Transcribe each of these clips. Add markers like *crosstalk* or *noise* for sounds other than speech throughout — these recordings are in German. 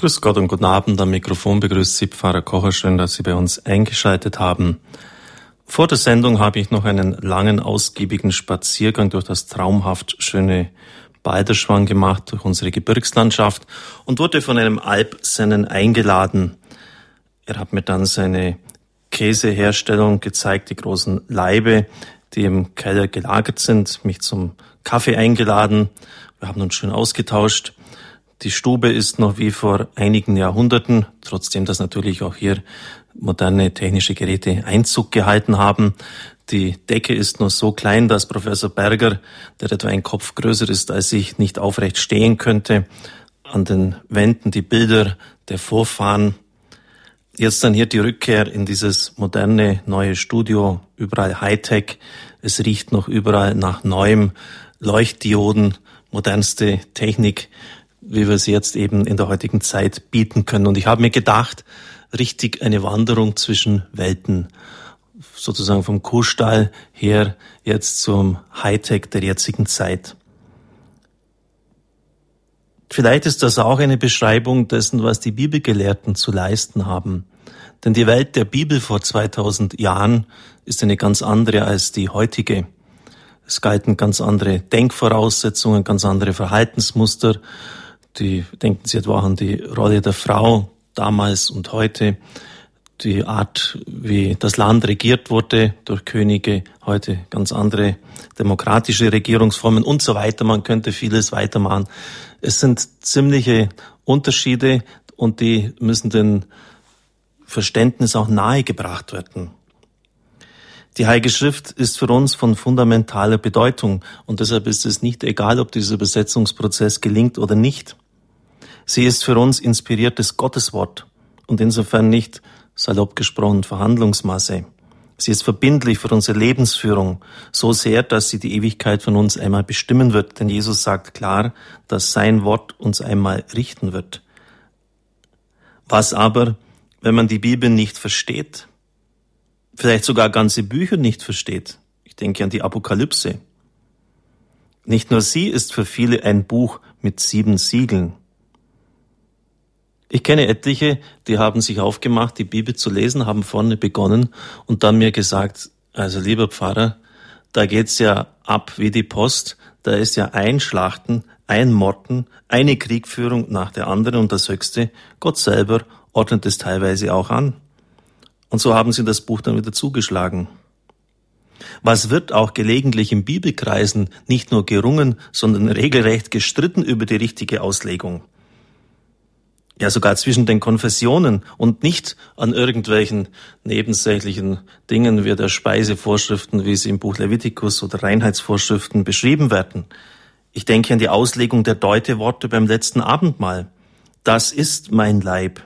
Grüß Gott und guten Abend. Am Mikrofon begrüßt Sie Pfarrer Kocher. Schön, dass Sie bei uns eingeschaltet haben. Vor der Sendung habe ich noch einen langen, ausgiebigen Spaziergang durch das traumhaft schöne Balderschwang gemacht, durch unsere Gebirgslandschaft und wurde von einem Alpsennen eingeladen. Er hat mir dann seine Käseherstellung gezeigt, die großen Leibe, die im Keller gelagert sind, mich zum Kaffee eingeladen. Wir haben uns schön ausgetauscht. Die Stube ist noch wie vor einigen Jahrhunderten, trotzdem dass natürlich auch hier moderne technische Geräte Einzug gehalten haben. Die Decke ist nur so klein, dass Professor Berger, der etwa ein Kopf größer ist als ich, nicht aufrecht stehen könnte. An den Wänden die Bilder der Vorfahren. Jetzt dann hier die Rückkehr in dieses moderne neue Studio, überall Hightech. Es riecht noch überall nach neuem Leuchtdioden, modernste Technik wie wir sie jetzt eben in der heutigen Zeit bieten können. Und ich habe mir gedacht, richtig eine Wanderung zwischen Welten, sozusagen vom Kuhstall her jetzt zum Hightech der jetzigen Zeit. Vielleicht ist das auch eine Beschreibung dessen, was die Bibelgelehrten zu leisten haben. Denn die Welt der Bibel vor 2000 Jahren ist eine ganz andere als die heutige. Es galten ganz andere Denkvoraussetzungen, ganz andere Verhaltensmuster die, denken Sie etwa an die Rolle der Frau damals und heute, die Art, wie das Land regiert wurde durch Könige, heute ganz andere demokratische Regierungsformen und so weiter. Man könnte vieles weitermachen. Es sind ziemliche Unterschiede und die müssen den Verständnis auch nahegebracht werden. Die Heilige Schrift ist für uns von fundamentaler Bedeutung und deshalb ist es nicht egal, ob dieser Übersetzungsprozess gelingt oder nicht. Sie ist für uns inspiriertes Gotteswort und insofern nicht, salopp gesprochen, Verhandlungsmasse. Sie ist verbindlich für unsere Lebensführung, so sehr, dass sie die Ewigkeit von uns einmal bestimmen wird, denn Jesus sagt klar, dass sein Wort uns einmal richten wird. Was aber, wenn man die Bibel nicht versteht, vielleicht sogar ganze Bücher nicht versteht? Ich denke an die Apokalypse. Nicht nur sie ist für viele ein Buch mit sieben Siegeln. Ich kenne etliche, die haben sich aufgemacht, die Bibel zu lesen, haben vorne begonnen und dann mir gesagt, also lieber Pfarrer, da geht's ja ab wie die Post, da ist ja ein Schlachten, ein Morden, eine Kriegführung nach der anderen und das Höchste, Gott selber ordnet es teilweise auch an. Und so haben sie das Buch dann wieder zugeschlagen. Was wird auch gelegentlich in Bibelkreisen nicht nur gerungen, sondern regelrecht gestritten über die richtige Auslegung ja sogar zwischen den Konfessionen und nicht an irgendwelchen nebensächlichen Dingen wie der Speisevorschriften, wie sie im Buch Levitikus oder Reinheitsvorschriften beschrieben werden. Ich denke an die Auslegung der Deuteworte beim letzten Abendmahl. Das ist mein Leib.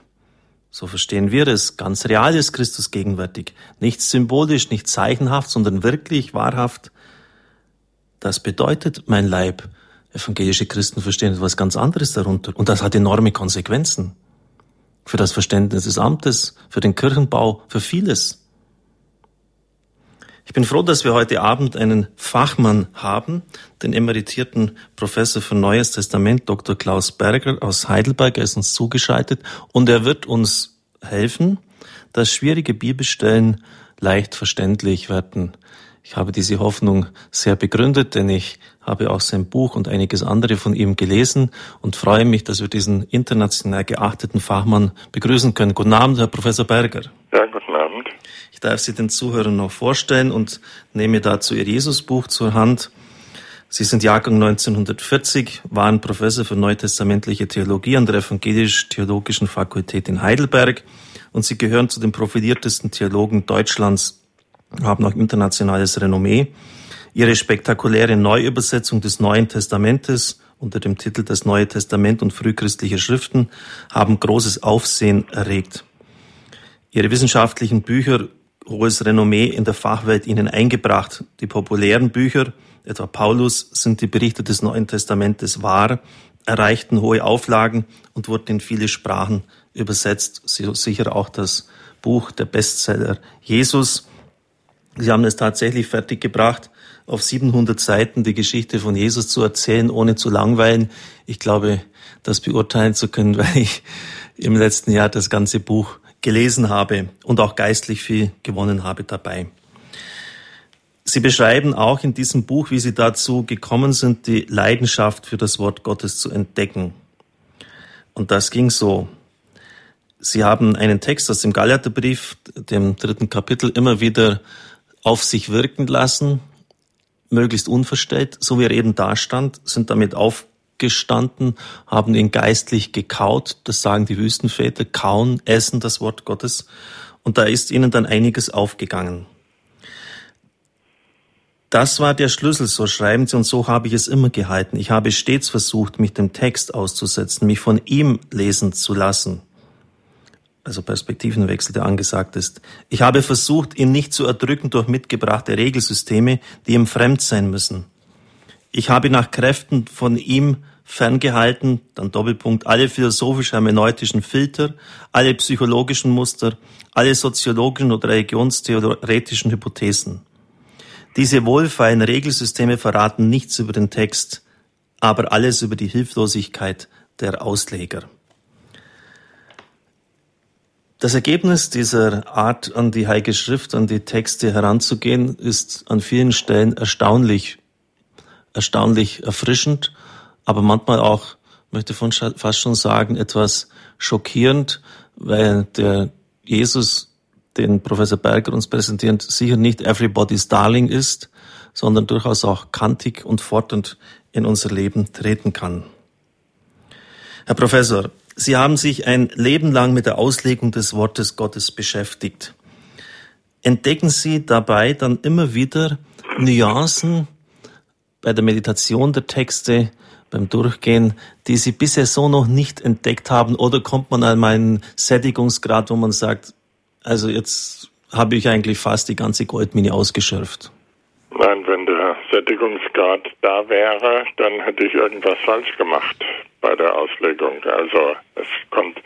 So verstehen wir es. Ganz real ist Christus gegenwärtig. Nicht symbolisch, nicht zeichenhaft, sondern wirklich, wahrhaft. Das bedeutet mein Leib. Evangelische Christen verstehen etwas ganz anderes darunter. Und das hat enorme Konsequenzen. Für das Verständnis des Amtes, für den Kirchenbau, für vieles. Ich bin froh, dass wir heute Abend einen Fachmann haben, den emeritierten Professor für Neues Testament, Dr. Klaus Berger aus Heidelberg. Er ist uns zugeschaltet und er wird uns helfen, dass schwierige Bibelstellen leicht verständlich werden. Ich habe diese Hoffnung sehr begründet, denn ich habe auch sein Buch und einiges andere von ihm gelesen und freue mich, dass wir diesen international geachteten Fachmann begrüßen können. Guten Abend, Herr Professor Berger. Ja, guten Abend. Ich darf Sie den Zuhörern noch vorstellen und nehme dazu Ihr Jesusbuch zur Hand. Sie sind Jahrgang 1940, waren Professor für neutestamentliche Theologie an der Evangelisch-Theologischen Fakultät in Heidelberg und Sie gehören zu den profiliertesten Theologen Deutschlands haben auch internationales Renommee. Ihre spektakuläre Neuübersetzung des Neuen Testamentes unter dem Titel Das Neue Testament und frühchristliche Schriften haben großes Aufsehen erregt. Ihre wissenschaftlichen Bücher hohes Renommee in der Fachwelt ihnen eingebracht. Die populären Bücher, etwa Paulus, sind die Berichte des Neuen Testamentes wahr, erreichten hohe Auflagen und wurden in viele Sprachen übersetzt. Sicher auch das Buch der Bestseller Jesus Sie haben es tatsächlich fertiggebracht, auf 700 Seiten die Geschichte von Jesus zu erzählen, ohne zu langweilen. Ich glaube, das beurteilen zu können, *laughs* weil ich im letzten Jahr das ganze Buch gelesen habe und auch geistlich viel gewonnen habe dabei. Sie beschreiben auch in diesem Buch, wie Sie dazu gekommen sind, die Leidenschaft für das Wort Gottes zu entdecken. Und das ging so. Sie haben einen Text aus dem Galaterbrief, dem dritten Kapitel, immer wieder auf sich wirken lassen, möglichst unverstellt, so wie er eben da stand, sind damit aufgestanden, haben ihn geistlich gekaut, das sagen die Wüstenväter, kauen, essen das Wort Gottes, und da ist ihnen dann einiges aufgegangen. Das war der Schlüssel, so schreiben sie, und so habe ich es immer gehalten. Ich habe stets versucht, mich dem Text auszusetzen, mich von ihm lesen zu lassen. Also Perspektivenwechsel, der angesagt ist. Ich habe versucht, ihn nicht zu erdrücken durch mitgebrachte Regelsysteme, die ihm fremd sein müssen. Ich habe nach Kräften von ihm ferngehalten, dann Doppelpunkt, alle philosophisch-hermeneutischen Filter, alle psychologischen Muster, alle soziologischen oder religionstheoretischen Hypothesen. Diese wohlfeilen Regelsysteme verraten nichts über den Text, aber alles über die Hilflosigkeit der Ausleger. Das Ergebnis dieser Art, an die Heilige Schrift, an die Texte heranzugehen, ist an vielen Stellen erstaunlich, erstaunlich erfrischend, aber manchmal auch, möchte von fast schon sagen, etwas schockierend, weil der Jesus den Professor Berger uns präsentiert, sicher nicht everybody's darling ist, sondern durchaus auch kantig und fordernd in unser Leben treten kann. Herr Professor, Sie haben sich ein Leben lang mit der Auslegung des Wortes Gottes beschäftigt. Entdecken Sie dabei dann immer wieder Nuancen bei der Meditation der Texte, beim Durchgehen, die Sie bisher so noch nicht entdeckt haben? Oder kommt man an einen Sättigungsgrad, wo man sagt, also jetzt habe ich eigentlich fast die ganze Goldmine ausgeschöpft. Nein, wenn der Sättigungsgrad da wäre, dann hätte ich irgendwas falsch gemacht bei der Auslegung. Also es kommt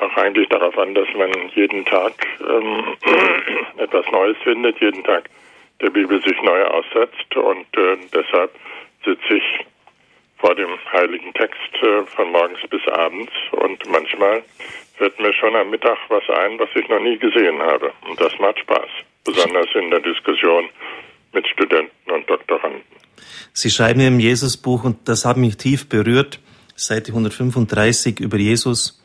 auch eigentlich darauf an, dass man jeden Tag ähm, *clears throat* etwas Neues findet, jeden Tag der Bibel sich neu aussetzt und äh, deshalb sitze ich vor dem heiligen Text äh, von morgens bis abends und manchmal fällt mir schon am Mittag was ein, was ich noch nie gesehen habe. Und das macht Spaß, besonders in der Diskussion mit Studenten und Doktoranden. Sie schreiben im Jesusbuch, und das hat mich tief berührt, Seite 135 über Jesus,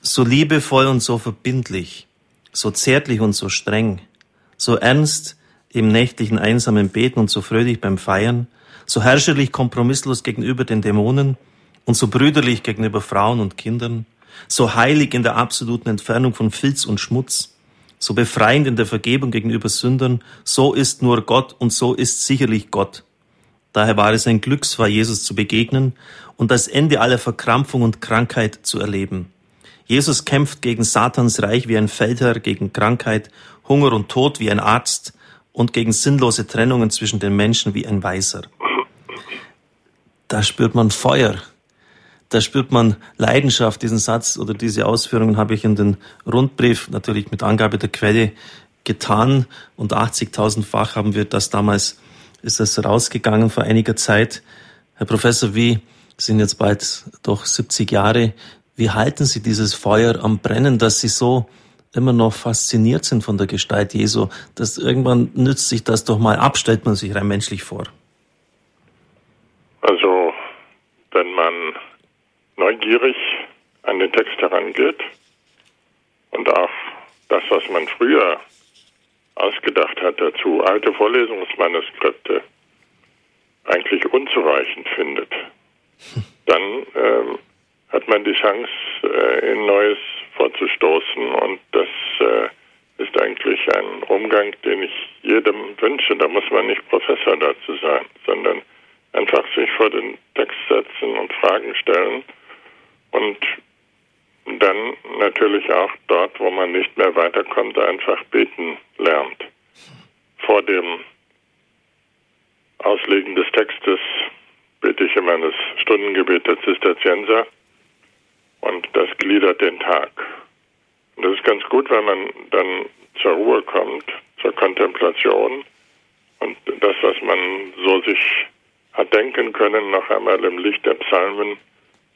so liebevoll und so verbindlich, so zärtlich und so streng, so ernst im nächtlichen einsamen Beten und so fröhlich beim Feiern, so herrscherlich kompromisslos gegenüber den Dämonen und so brüderlich gegenüber Frauen und Kindern, so heilig in der absoluten Entfernung von Filz und Schmutz, so befreiend in der Vergebung gegenüber Sündern, so ist nur Gott und so ist sicherlich Gott. Daher war es ein Glücksfall, Jesus zu begegnen und das Ende aller Verkrampfung und Krankheit zu erleben. Jesus kämpft gegen Satans Reich wie ein Feldherr, gegen Krankheit, Hunger und Tod wie ein Arzt und gegen sinnlose Trennungen zwischen den Menschen wie ein Weiser. Da spürt man Feuer, da spürt man Leidenschaft. Diesen Satz oder diese Ausführungen habe ich in den Rundbrief natürlich mit Angabe der Quelle getan und 80.000-fach haben wir das damals, ist das rausgegangen vor einiger Zeit. Herr Professor, wie sind jetzt bald doch 70 Jahre, wie halten Sie dieses Feuer am Brennen, dass Sie so immer noch fasziniert sind von der Gestalt Jesu, dass irgendwann nützt sich das doch mal ab, stellt man sich rein menschlich vor? Also, wenn man neugierig an den Text herangeht und auch das, was man früher ausgedacht hat dazu, alte Vorlesungsmanuskripte eigentlich unzureichend findet, dann ähm, hat man die Chance, äh, in Neues vorzustoßen und das äh, ist eigentlich ein Umgang, den ich jedem wünsche. Da muss man nicht Professor dazu sein, sondern einfach sich vor den Text setzen und Fragen stellen und dann natürlich auch dort, wo man nicht mehr weiterkommt, einfach beten lernt. Vor dem Auslegen des Textes bete ich immer das Stundengebet der Zisterzienser und das gliedert den Tag. Und das ist ganz gut, wenn man dann zur Ruhe kommt, zur Kontemplation und das, was man so sich hat denken können, noch einmal im Licht der Psalmen,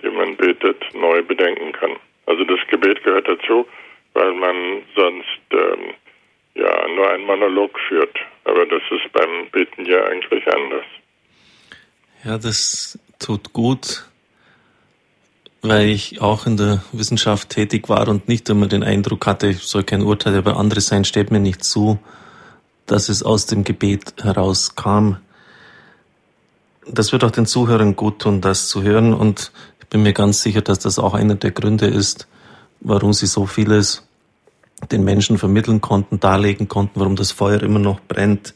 die man betet, neu bedenken kann. Also das Gebet gehört dazu, weil man sonst ähm, ja nur einen Monolog führt. Aber das ist beim Beten ja eigentlich anders. Ja, das tut gut, weil ich auch in der Wissenschaft tätig war und nicht immer den Eindruck hatte, ich soll kein Urteil über andere sein, steht mir nicht zu, dass es aus dem Gebet herauskam. Das wird auch den Zuhörern gut tun, das zu hören und bin mir ganz sicher, dass das auch einer der Gründe ist, warum sie so vieles den Menschen vermitteln konnten, darlegen konnten, warum das Feuer immer noch brennt.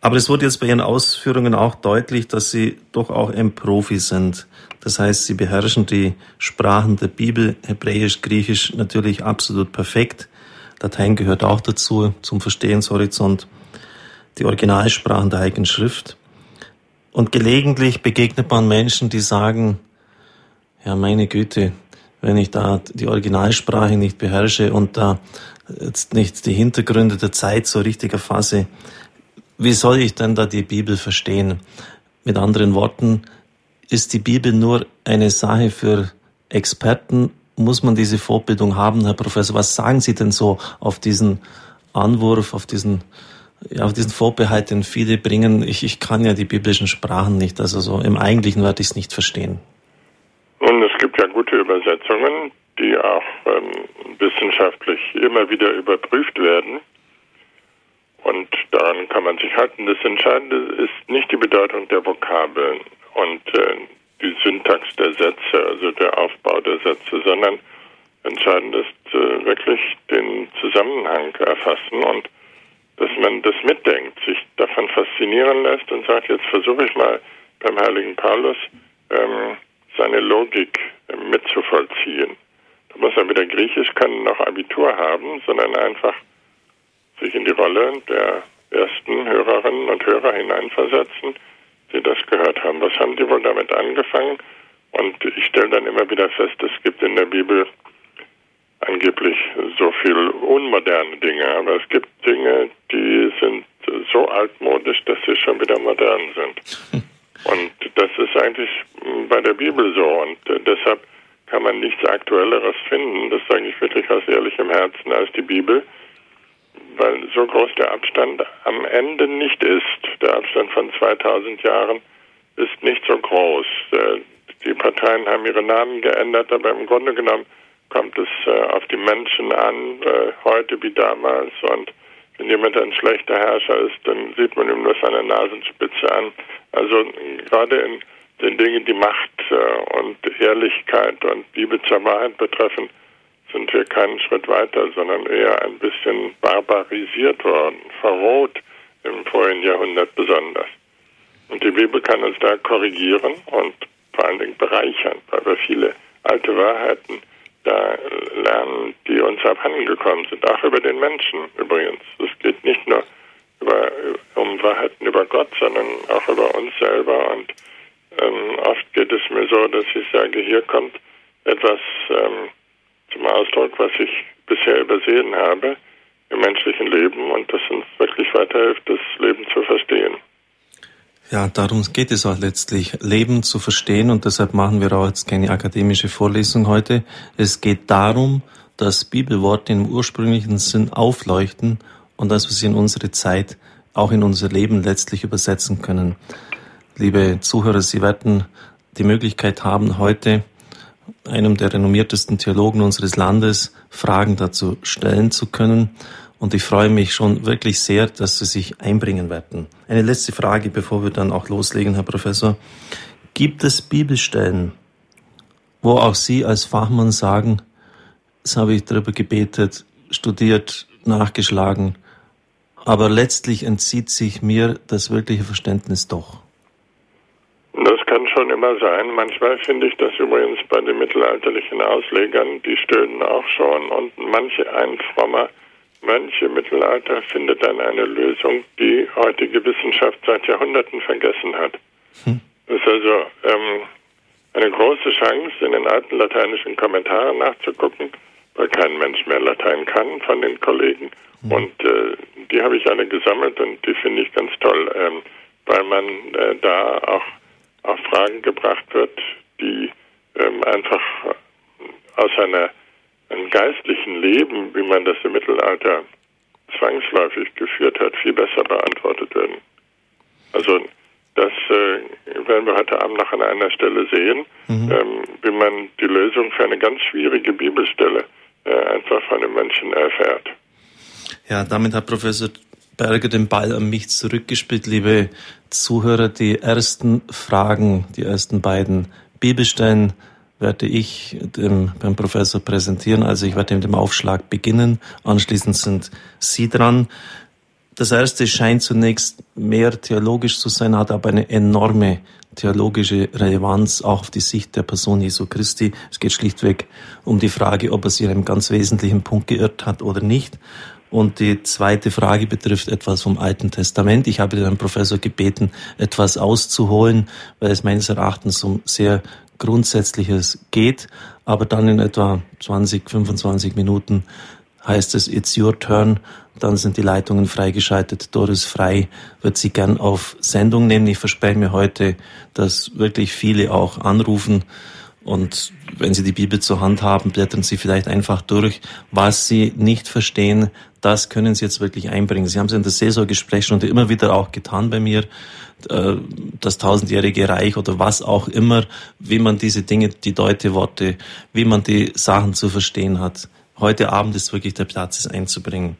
Aber es wurde jetzt bei Ihren Ausführungen auch deutlich, dass Sie doch auch ein Profi sind. Das heißt, Sie beherrschen die Sprachen der Bibel, Hebräisch, Griechisch natürlich absolut perfekt. Latein gehört auch dazu, zum Verstehenshorizont. Die Originalsprachen der Heiligen Schrift. Und gelegentlich begegnet man Menschen, die sagen, ja, meine Güte, wenn ich da die Originalsprache nicht beherrsche und da jetzt nicht die Hintergründe der Zeit so richtig erfasse, wie soll ich denn da die Bibel verstehen? Mit anderen Worten, ist die Bibel nur eine Sache für Experten? Muss man diese Vorbildung haben, Herr Professor? Was sagen Sie denn so auf diesen Anwurf, auf diesen, ja, auf diesen Vorbehalt, den viele bringen? Ich, ich kann ja die biblischen Sprachen nicht, also so im Eigentlichen werde ich es nicht verstehen. Und es gibt ja gute Übersetzungen, die auch ähm, wissenschaftlich immer wieder überprüft werden. Und daran kann man sich halten. Das Entscheidende ist nicht die Bedeutung der Vokabeln und äh, die Syntax der Sätze, also der Aufbau der Sätze, sondern entscheidend ist äh, wirklich den Zusammenhang erfassen und dass man das mitdenkt, sich davon faszinieren lässt und sagt, jetzt versuche ich mal beim heiligen Paulus ähm, seine Logik äh, mitzuvollziehen. Da muss er weder Griechisch können noch Abitur haben, sondern einfach sich in die Rolle der ersten Hörerinnen und Hörer hineinversetzen, die das gehört haben. Was haben die wohl damit angefangen? Und ich stelle dann immer wieder fest, es gibt in der Bibel angeblich so viel unmoderne Dinge, aber es gibt Dinge, die sind so altmodisch, dass sie schon wieder modern sind. Und das ist eigentlich bei der Bibel so und äh, deshalb kann man nichts Aktuelleres finden, das sage ich wirklich aus ehrlichem Herzen, als die Bibel, weil so groß der Abstand am Ende nicht ist. Der Abstand von 2000 Jahren ist nicht so groß. Äh, die Parteien haben ihre Namen geändert, aber im Grunde genommen kommt es äh, auf die Menschen an, äh, heute wie damals und wenn jemand ein schlechter Herrscher ist, dann sieht man ihm nur seine Nasenspitze an. Also gerade in den Dingen, die Macht äh, und Ehrlichkeit und Liebe zur Wahrheit betreffen, sind wir keinen Schritt weiter, sondern eher ein bisschen barbarisiert worden, verroht im vorigen Jahrhundert besonders. Und die Bibel kann uns da korrigieren und vor allen Dingen bereichern, weil wir viele alte Wahrheiten da lernen, die uns abhandengekommen sind, auch über den Menschen übrigens. Es geht nicht nur über, um Wahrheiten über Gott, sondern auch über uns selber. Und ähm, oft geht es mir so, dass ich sage, hier kommt etwas ähm, zum Ausdruck, was ich bisher übersehen habe im menschlichen Leben und das uns wirklich weiterhilft, das Leben zu verstehen. Ja, darum geht es auch letztlich, Leben zu verstehen und deshalb machen wir auch jetzt keine akademische Vorlesung heute. Es geht darum, dass Bibelworte im ursprünglichen Sinn aufleuchten und dass wir sie in unsere Zeit, auch in unser Leben letztlich übersetzen können. Liebe Zuhörer, Sie werden die Möglichkeit haben, heute einem der renommiertesten Theologen unseres Landes Fragen dazu stellen zu können. Und ich freue mich schon wirklich sehr, dass Sie sich einbringen werden. Eine letzte Frage, bevor wir dann auch loslegen, Herr Professor. Gibt es Bibelstellen, wo auch Sie als Fachmann sagen, das habe ich darüber gebetet, studiert, nachgeschlagen, aber letztlich entzieht sich mir das wirkliche Verständnis doch? Das kann schon immer sein. Manchmal finde ich das übrigens bei den mittelalterlichen Auslegern, die stöhnen auch schon und manche ein frommer Mönch im Mittelalter findet dann eine Lösung, die heutige Wissenschaft seit Jahrhunderten vergessen hat. Hm. Das ist also ähm, eine große Chance, in den alten lateinischen Kommentaren nachzugucken, weil kein Mensch mehr Latein kann von den Kollegen. Hm. Und äh, die habe ich alle gesammelt und die finde ich ganz toll, ähm, weil man äh, da auch auf Fragen gebracht wird, die ähm, einfach aus einer, einem geistlichen Leben, wie man das im Mittelalter zwangsläufig geführt hat, viel besser beantwortet werden. Also das äh, werden wir heute Abend noch an einer Stelle sehen, mhm. ähm, wie man die Lösung für eine ganz schwierige Bibelstelle äh, einfach von den Menschen erfährt. Ja, damit hat Professor Berger den Ball an mich zurückgespielt, liebe Zuhörer. Die ersten Fragen, die ersten beiden Bibelstellen werde ich dem, beim Professor präsentieren. Also ich werde mit dem Aufschlag beginnen. Anschließend sind Sie dran. Das erste scheint zunächst mehr theologisch zu sein, hat aber eine enorme theologische Relevanz auch auf die Sicht der Person Jesu Christi. Es geht schlichtweg um die Frage, ob er sich in einem ganz wesentlichen Punkt geirrt hat oder nicht. Und die zweite Frage betrifft etwas vom Alten Testament. Ich habe den Professor gebeten, etwas auszuholen, weil es meines Erachtens um sehr Grundsätzliches geht. Aber dann in etwa 20, 25 Minuten heißt es It's your turn. Dann sind die Leitungen freigeschaltet. Doris Frei wird Sie gern auf Sendung nehmen. Ich verspreche mir heute, dass wirklich viele auch anrufen. Und wenn Sie die Bibel zur Hand haben, blättern Sie vielleicht einfach durch. Was Sie nicht verstehen, das können Sie jetzt wirklich einbringen. Sie haben es in der Saisongesprächsstunde immer wieder auch getan bei mir. Äh, das tausendjährige Reich oder was auch immer, wie man diese Dinge, die Deuteworte, wie man die Sachen zu verstehen hat. Heute Abend ist wirklich der Platz, es einzubringen.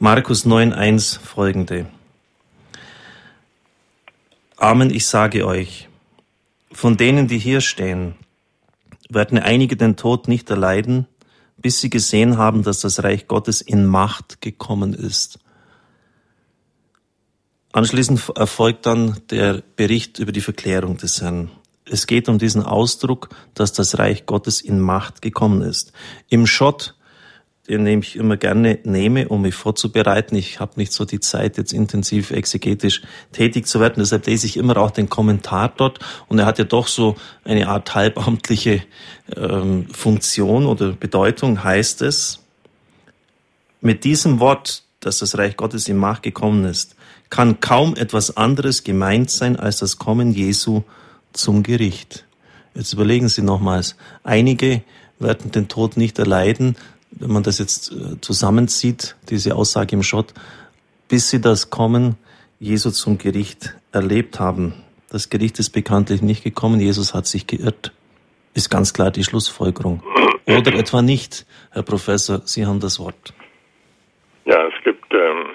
Markus 9.1 folgende. Amen, ich sage euch, von denen, die hier stehen, werden einige den Tod nicht erleiden, bis sie gesehen haben, dass das Reich Gottes in Macht gekommen ist. Anschließend erfolgt dann der Bericht über die Verklärung des Herrn. Es geht um diesen Ausdruck, dass das Reich Gottes in Macht gekommen ist. Im Schott den ich immer gerne nehme, um mich vorzubereiten. Ich habe nicht so die Zeit, jetzt intensiv exegetisch tätig zu werden. Deshalb lese ich immer auch den Kommentar dort. Und er hat ja doch so eine Art halbamtliche ähm, Funktion oder Bedeutung, heißt es. Mit diesem Wort, dass das Reich Gottes in Macht gekommen ist, kann kaum etwas anderes gemeint sein als das Kommen Jesu zum Gericht. Jetzt überlegen Sie nochmals. Einige werden den Tod nicht erleiden, wenn man das jetzt äh, zusammenzieht, diese Aussage im Schott, bis sie das Kommen Jesu zum Gericht erlebt haben. Das Gericht ist bekanntlich nicht gekommen, Jesus hat sich geirrt. Ist ganz klar die Schlussfolgerung. Oder etwa nicht, Herr Professor, Sie haben das Wort. Ja, es gibt ähm,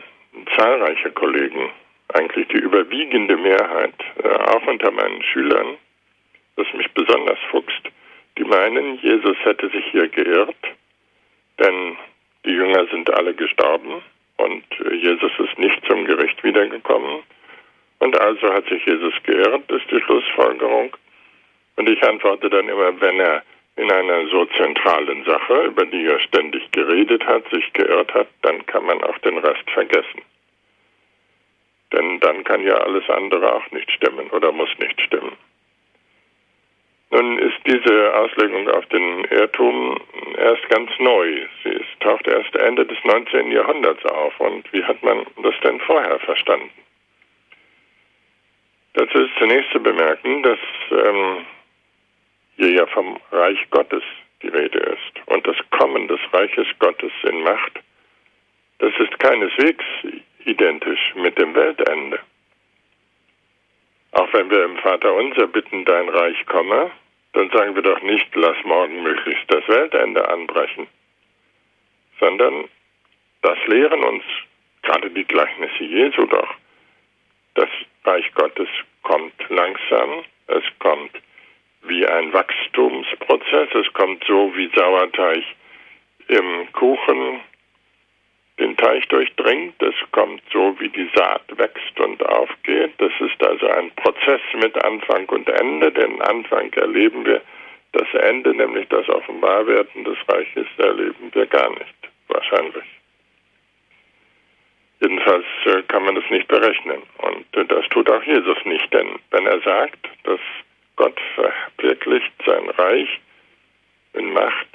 zahlreiche Kollegen, eigentlich die überwiegende Mehrheit, äh, auch unter meinen Schülern, das mich besonders fuchst, die meinen, Jesus hätte sich hier geirrt denn die Jünger sind alle gestorben und Jesus ist nicht zum Gericht wiedergekommen. Und also hat sich Jesus geirrt, ist die Schlussfolgerung. Und ich antworte dann immer, wenn er in einer so zentralen Sache, über die er ständig geredet hat, sich geirrt hat, dann kann man auch den Rest vergessen. Denn dann kann ja alles andere auch nicht stimmen oder muss nicht stimmen. Nun ist diese Auslegung auf den Irrtum erst ganz neu. Sie ist, taucht erst Ende des 19. Jahrhunderts auf. Und wie hat man das denn vorher verstanden? Dazu ist zunächst zu bemerken, dass ähm, hier ja vom Reich Gottes die Rede ist und das Kommen des Reiches Gottes in Macht. Das ist keineswegs identisch mit dem Weltende. Auch wenn wir im Vater unser bitten, dein Reich komme, dann sagen wir doch nicht, lass morgen möglichst das Weltende anbrechen, sondern das lehren uns gerade die Gleichnisse Jesu doch. Das Reich Gottes kommt langsam, es kommt wie ein Wachstumsprozess, es kommt so wie Sauerteig im Kuchen den Teich durchdringt. Es kommt so, wie die Saat wächst und aufgeht. Das ist also ein Prozess mit Anfang und Ende. Den Anfang erleben wir, das Ende, nämlich das Offenbarwerden des Reiches, erleben wir gar nicht, wahrscheinlich. Jedenfalls äh, kann man das nicht berechnen. Und äh, das tut auch Jesus nicht, denn wenn er sagt, dass Gott verwirklicht sein Reich in Macht,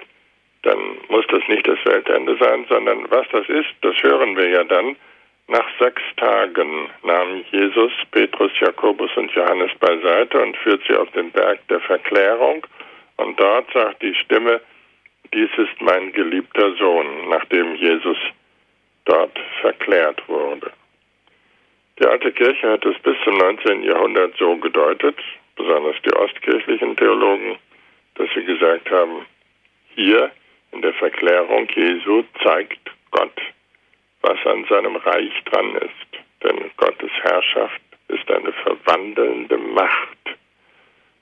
dann muss das nicht das Weltende sein, sondern was das ist, das hören wir ja dann Nach sechs Tagen nahm Jesus Petrus, Jakobus und Johannes beiseite und führt sie auf den Berg der Verklärung. Und dort sagt die Stimme, dies ist mein geliebter Sohn, nachdem Jesus dort verklärt wurde. Die alte Kirche hat es bis zum 19. Jahrhundert so gedeutet, besonders die ostkirchlichen Theologen, dass sie gesagt haben, hier in der Verklärung Jesu zeigt Gott was an seinem Reich dran ist. Denn Gottes Herrschaft ist eine verwandelnde Macht.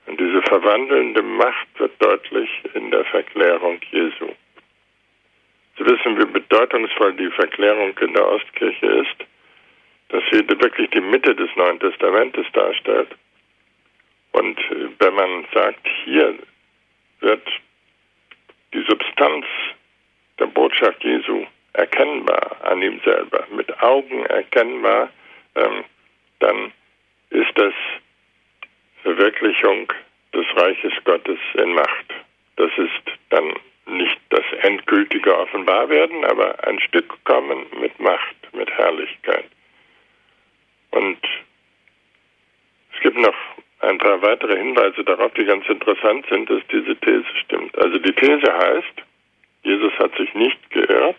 Und diese verwandelnde Macht wird deutlich in der Verklärung Jesu. Sie wissen, wie bedeutungsvoll die Verklärung in der Ostkirche ist, dass sie wirklich die Mitte des Neuen Testamentes darstellt. Und wenn man sagt, hier wird die Substanz der Botschaft Jesu erkennbar an ihm selber, mit Augen erkennbar, ähm, dann ist das Verwirklichung des Reiches Gottes in Macht. Das ist dann nicht das endgültige Offenbarwerden, aber ein Stück kommen mit Macht, mit Herrlichkeit. Und es gibt noch ein paar weitere Hinweise darauf, die ganz interessant sind, dass diese These stimmt. Also die These heißt, Jesus hat sich nicht geirrt,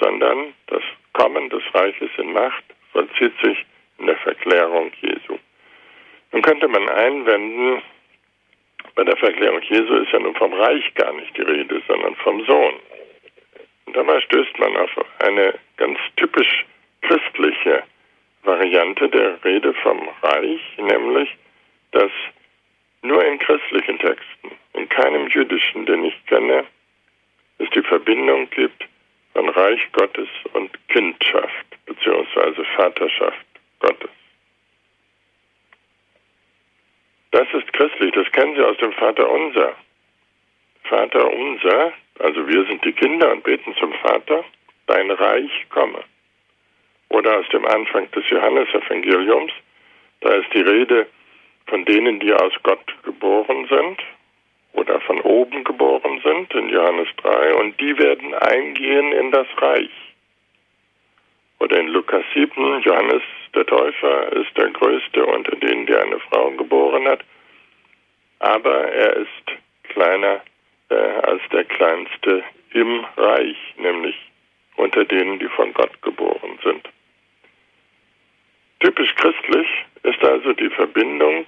sondern das Kommen des Reiches in Macht vollzieht sich in der Verklärung Jesu. Nun könnte man einwenden, bei der Verklärung Jesu ist ja nun vom Reich gar nicht die Rede, sondern vom Sohn. Und dabei stößt man auf eine ganz typisch christliche Variante der Rede vom Reich, nämlich, dass nur in christlichen Texten, in keinem jüdischen, den ich kenne, es die Verbindung gibt von Reich Gottes und Kindschaft bzw. Vaterschaft Gottes. Das ist christlich, das kennen Sie aus dem Vater unser. Vater unser, also wir sind die Kinder und beten zum Vater, dein Reich komme. Oder aus dem Anfang des Johannesevangeliums, da ist die Rede von denen, die aus Gott geboren sind oder von oben geboren sind, in Johannes 3, und die werden eingehen in das Reich. Oder in Lukas 7, Johannes der Täufer ist der Größte unter denen, die eine Frau geboren hat, aber er ist kleiner äh, als der Kleinste im Reich, nämlich unter denen, die von Gott geboren sind. Typisch christlich ist also die Verbindung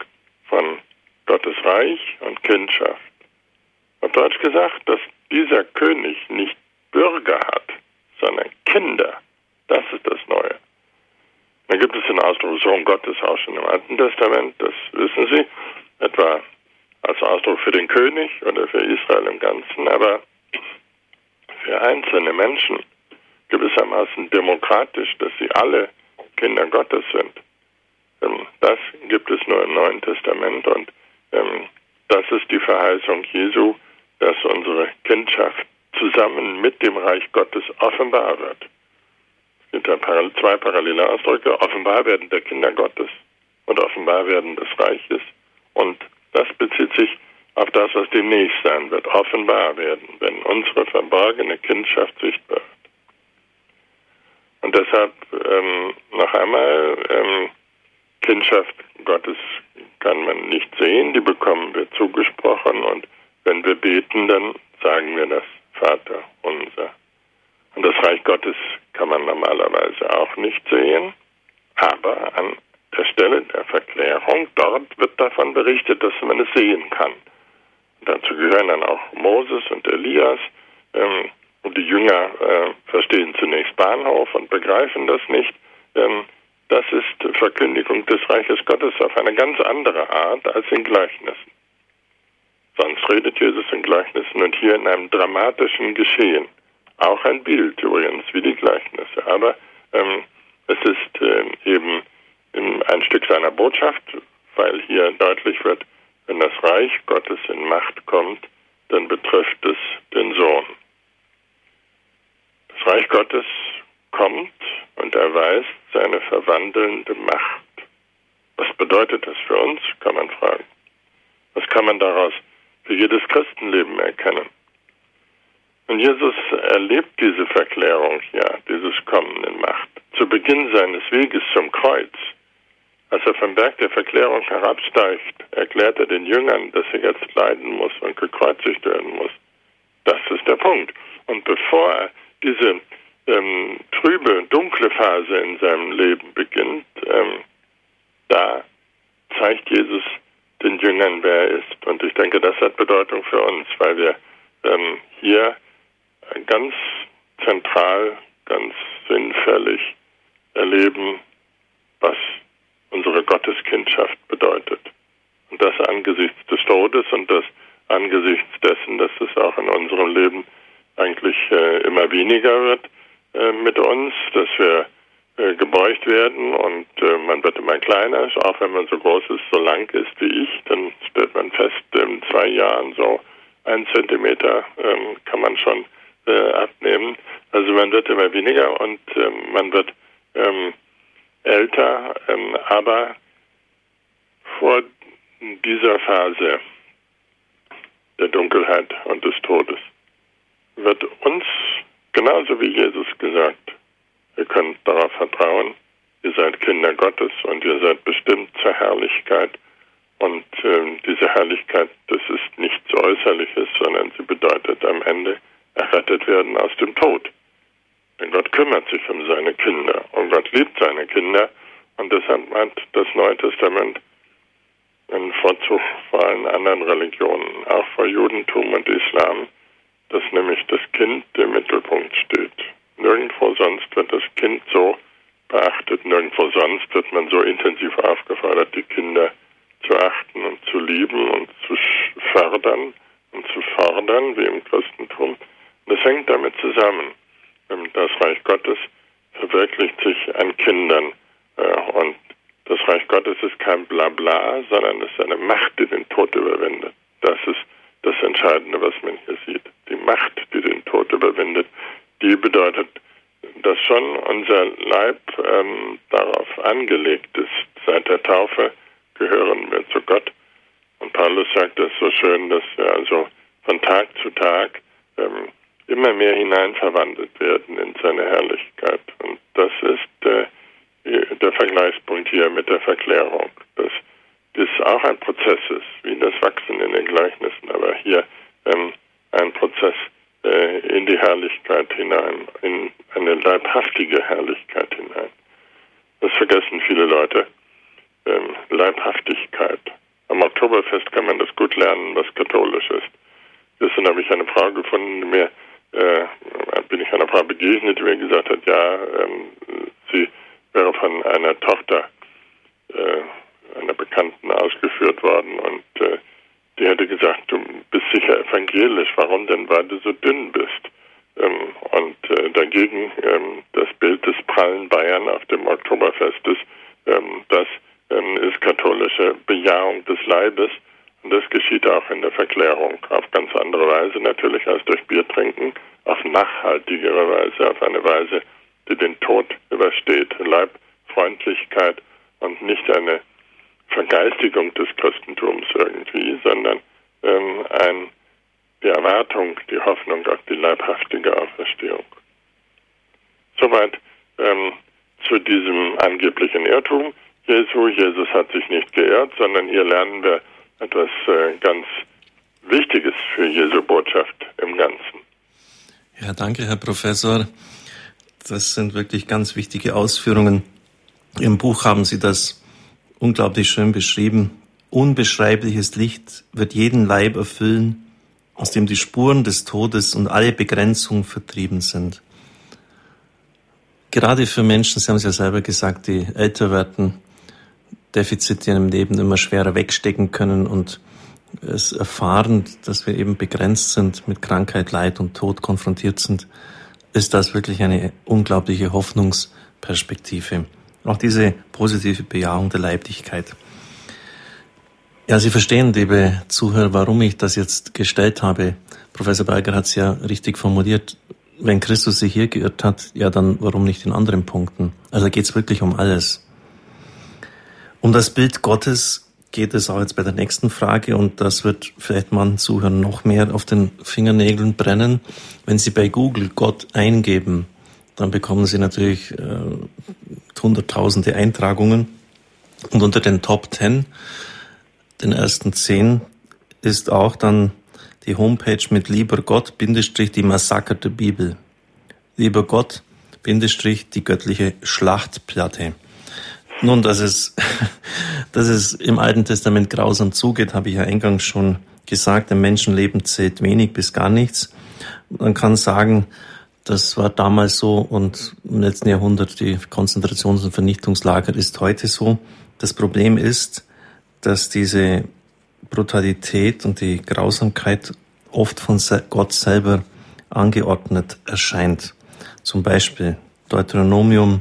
von Gottes Reich und Kindschaft. Auf Deutsch gesagt, dass dieser König nicht Bürger hat, sondern Kinder. Das ist das Neue. Dann gibt es den Ausdruck Sohn Gottes auch schon im Alten Testament, das wissen Sie, etwa als Ausdruck für den König oder für Israel im Ganzen, aber für einzelne Menschen gewissermaßen demokratisch, dass sie alle Kinder Gottes sind. Ähm, das gibt es nur im Neuen Testament und ähm, das ist die Verheißung Jesu, dass unsere Kindschaft zusammen mit dem Reich Gottes offenbar wird. Es gibt zwei parallele Ausdrücke, offenbar werden der Kinder Gottes und offenbar werden des Reiches. Und das bezieht sich auf das, was demnächst sein wird, offenbar werden, wenn unsere verborgene Kindschaft sichtbar wird. Und deshalb ähm, noch einmal, ähm, Kindschaft Gottes kann man nicht sehen, die bekommen wir zugesprochen und wenn wir beten, dann sagen wir das Vater unser. Und das Reich Gottes kann man normalerweise auch nicht sehen, aber an der Stelle der Verklärung, dort wird davon berichtet, dass man es sehen kann. Und dazu gehören dann auch Moses und Elias. Ähm, und die Jünger äh, verstehen zunächst Bahnhof und begreifen das nicht. Ähm, das ist Verkündigung des Reiches Gottes auf eine ganz andere Art als in Gleichnissen. Sonst redet Jesus in Gleichnissen und hier in einem dramatischen Geschehen. Auch ein Bild übrigens, wie die Gleichnisse. Aber ähm, es ist äh, eben ein Stück seiner Botschaft, weil hier deutlich wird, wenn das Reich Gottes in Macht kommt, dann betrifft es den Sohn. Das Reich Gottes kommt und erweist seine verwandelnde Macht. Was bedeutet das für uns, kann man fragen. Was kann man daraus für jedes Christenleben erkennen. Und Jesus erlebt diese Verklärung ja, dieses Kommen in Macht. zu Beginn seines Weges zum Kreuz, als er vom Berg der Verklärung herabsteigt, erklärt er den Jüngern, dass er jetzt leiden muss und gekreuzigt werden muss. Das ist der Punkt. Und bevor er diese ähm, trübe, dunkle Phase in seinem Leben beginnt, ähm, da zeigt Jesus den Jüngern, wer er ist. Und ich denke, das hat Bedeutung für uns, weil wir ähm, hier ganz zentral, ganz sinnfällig erleben, was unsere Gotteskindschaft bedeutet. Und das angesichts des Todes und das angesichts dessen, dass es auch in unserem Leben eigentlich äh, immer weniger wird äh, mit uns, dass wir äh, gebeugt werden und äh, man wird immer kleiner, auch wenn man so groß ist, so lang ist wie ich, dann stellt man fest, in zwei Jahren so ein Zentimeter ähm, kann man schon äh, abnehmen. Also man wird immer weniger und ähm, man wird ähm, älter, aber vor dieser Phase der Dunkelheit und des Todes wird uns, genauso wie Jesus gesagt, ihr könnt darauf vertrauen, ihr seid Kinder Gottes und ihr seid bestimmt zur Herrlichkeit. Und äh, diese Herrlichkeit, das ist nichts Äußerliches, sondern sie bedeutet am Ende errettet werden aus dem Tod. Denn Gott kümmert sich um seine Kinder und Gott liebt seine Kinder. Und deshalb meint das Neue Testament einen Vorzug vor allen anderen Religionen, auch vor Judentum und Islam, dass nämlich das Kind im Mittelpunkt steht. Nirgendwo sonst wird das Kind so beachtet, nirgendwo sonst wird man so intensiv aufgefordert, die Kinder zu achten und zu lieben und zu fördern und zu fordern wie im Christentum. Das hängt damit zusammen. Das Reich Gottes verwirklicht sich an Kindern. Äh, und das Reich Gottes ist kein Blabla, sondern es ist eine Macht, die den Tod überwindet. Das ist das Entscheidende, was man hier sieht. Die Macht, die den Tod überwindet, die bedeutet, dass schon unser Leib ähm, darauf angelegt ist. Seit der Taufe gehören wir zu Gott. Und Paulus sagt das so schön, dass wir also von Tag zu Tag ähm, immer mehr hineinverwandelt werden in seine Herrlichkeit. Und das ist äh, der Vergleichspunkt hier mit der Verklärung, dass das auch ein Prozess ist, wie das Wachsen in den Gleichnissen, aber hier ähm, ein Prozess äh, in die Herrlichkeit hinein, in eine leibhaftige Herrlichkeit hinein. Das vergessen viele Leute. Ähm, Leibhaftigkeit. Am Oktoberfest kann man das gut lernen, was katholisch ist. Gestern habe ich eine Frau gefunden, die mir äh, bin ich einer Frau begegnet, die mir gesagt hat, ja, ähm, sie wäre von einer Tochter äh, einer Bekannten ausgeführt worden und äh, die hätte gesagt, du bist sicher evangelisch, warum denn, weil du so dünn bist? Ähm, und äh, dagegen ähm, das Bild des prallen Bayern auf dem Oktoberfest ist, ähm, das ähm, ist katholische Bejahung des Leibes. Und das geschieht auch in der Verklärung auf ganz andere Weise natürlich als durch Bier trinken, auf nachhaltigere Weise, auf eine Weise, die den Tod übersteht, Leibfreundlichkeit und nicht eine Vergeistigung des Christentums irgendwie, sondern ähm, ein, die Erwartung, die Hoffnung auf die leibhaftige Auferstehung. Soweit ähm, zu diesem angeblichen Irrtum Jesu. Jesus hat sich nicht geirrt, sondern hier lernen wir etwas äh, ganz Wichtiges für Jesu Botschaft im Ganzen. Ja, danke, Herr Professor. Das sind wirklich ganz wichtige Ausführungen. Im Buch haben Sie das unglaublich schön beschrieben. Unbeschreibliches Licht wird jeden Leib erfüllen, aus dem die Spuren des Todes und alle Begrenzungen vertrieben sind. Gerade für Menschen, Sie haben es ja selber gesagt, die älter werden, Defizite im Leben immer schwerer wegstecken können und es erfahren, dass wir eben begrenzt sind, mit Krankheit, Leid und Tod konfrontiert sind, ist das wirklich eine unglaubliche Hoffnungsperspektive. Auch diese positive Bejahung der Leiblichkeit. Ja, Sie verstehen, liebe Zuhörer, warum ich das jetzt gestellt habe. Professor Berger hat es ja richtig formuliert. Wenn Christus sich hier geirrt hat, ja, dann warum nicht in anderen Punkten? Also geht es wirklich um alles. Um das Bild Gottes geht es auch jetzt bei der nächsten Frage und das wird vielleicht man Zuhören noch mehr auf den Fingernägeln brennen. Wenn Sie bei Google Gott eingeben, dann bekommen Sie natürlich äh, hunderttausende Eintragungen. Und unter den Top Ten, den ersten zehn, ist auch dann die Homepage mit Lieber Gott, Bindestrich, die Massaker Bibel. Lieber Gott, Bindestrich, die göttliche Schlachtplatte. Nun, dass es, *laughs* dass es im Alten Testament grausam zugeht, habe ich ja eingangs schon gesagt. Im Menschenleben zählt wenig bis gar nichts. Man kann sagen, das war damals so und im letzten Jahrhundert die Konzentrations- und Vernichtungslager ist heute so. Das Problem ist, dass diese Brutalität und die Grausamkeit oft von Gott selber angeordnet erscheint. Zum Beispiel Deuteronomium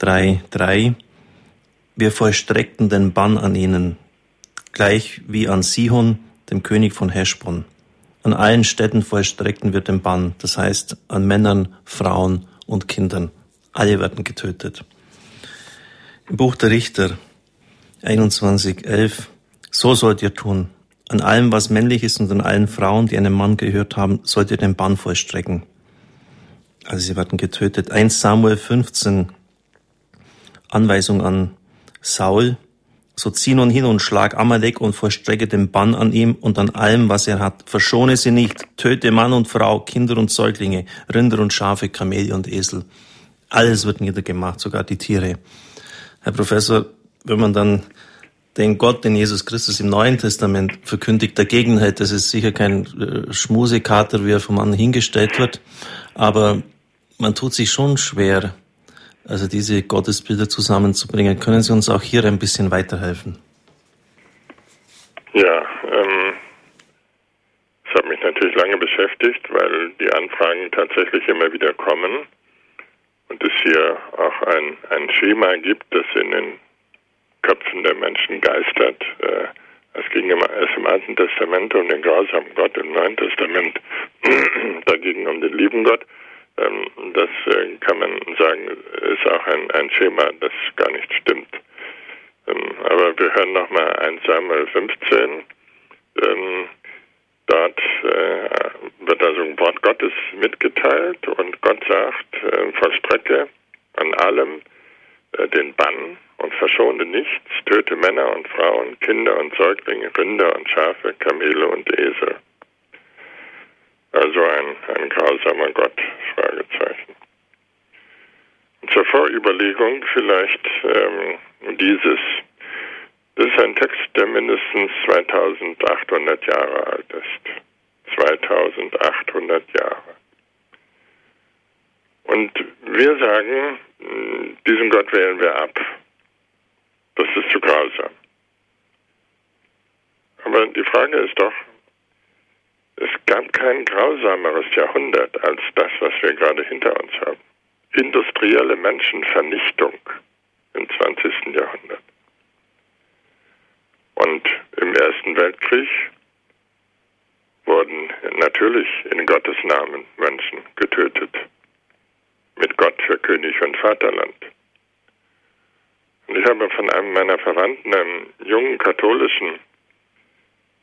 3.3 Wir vollstreckten den Bann an ihnen, gleich wie an Sihon, dem König von Heschbon. An allen Städten vollstreckten wir den Bann, das heißt an Männern, Frauen und Kindern. Alle werden getötet. Im Buch der Richter 21.11 So sollt ihr tun. An allem, was männlich ist und an allen Frauen, die einem Mann gehört haben, sollt ihr den Bann vollstrecken. Also sie werden getötet. 1 Samuel 15 Anweisung an Saul, so zieh nun hin und schlag Amalek und vollstrecke den Bann an ihm und an allem, was er hat. Verschone sie nicht, töte Mann und Frau, Kinder und Säuglinge, Rinder und Schafe, Kamele und Esel. Alles wird niedergemacht, sogar die Tiere. Herr Professor, wenn man dann den Gott, den Jesus Christus im Neuen Testament verkündigt, dagegen hält, das ist sicher kein äh, Schmusekater, wie er vom Mann hingestellt wird, aber man tut sich schon schwer, also diese Gottesbilder zusammenzubringen. Können Sie uns auch hier ein bisschen weiterhelfen? Ja, ähm, das hat mich natürlich lange beschäftigt, weil die Anfragen tatsächlich immer wieder kommen und es hier auch ein, ein Schema gibt, das in den Köpfen der Menschen geistert. Äh, es ging immer erst im Alten Testament um den grausamen Gott, im Neuen Testament *clears throat* dagegen um den lieben Gott. Ähm, das äh, kann man sagen, ist auch ein, ein Schema, das gar nicht stimmt. Ähm, aber wir hören nochmal 1 Samuel 15. Ähm, dort äh, wird also ein Wort Gottes mitgeteilt und Gott sagt, äh, vollstrecke an allem den Bann und verschone nichts, töte Männer und Frauen, Kinder und Säuglinge, Rinder und Schafe, Kamele und Esel. Also ein, ein grausamer Gott, Fragezeichen. Zur Vorüberlegung vielleicht ähm, dieses. Das ist ein Text, der mindestens 2800 Jahre alt ist. 2800 Jahre. Und wir sagen, diesen Gott wählen wir ab. Das ist zu grausam. Aber die Frage ist doch, es gab kein grausameres Jahrhundert als das, was wir gerade hinter uns haben. Industrielle Menschenvernichtung im 20. Jahrhundert. Und im Ersten Weltkrieg wurden natürlich in Gottes Namen Menschen getötet. Mit Gott für König und Vaterland. Und ich habe von einem meiner Verwandten, einem jungen katholischen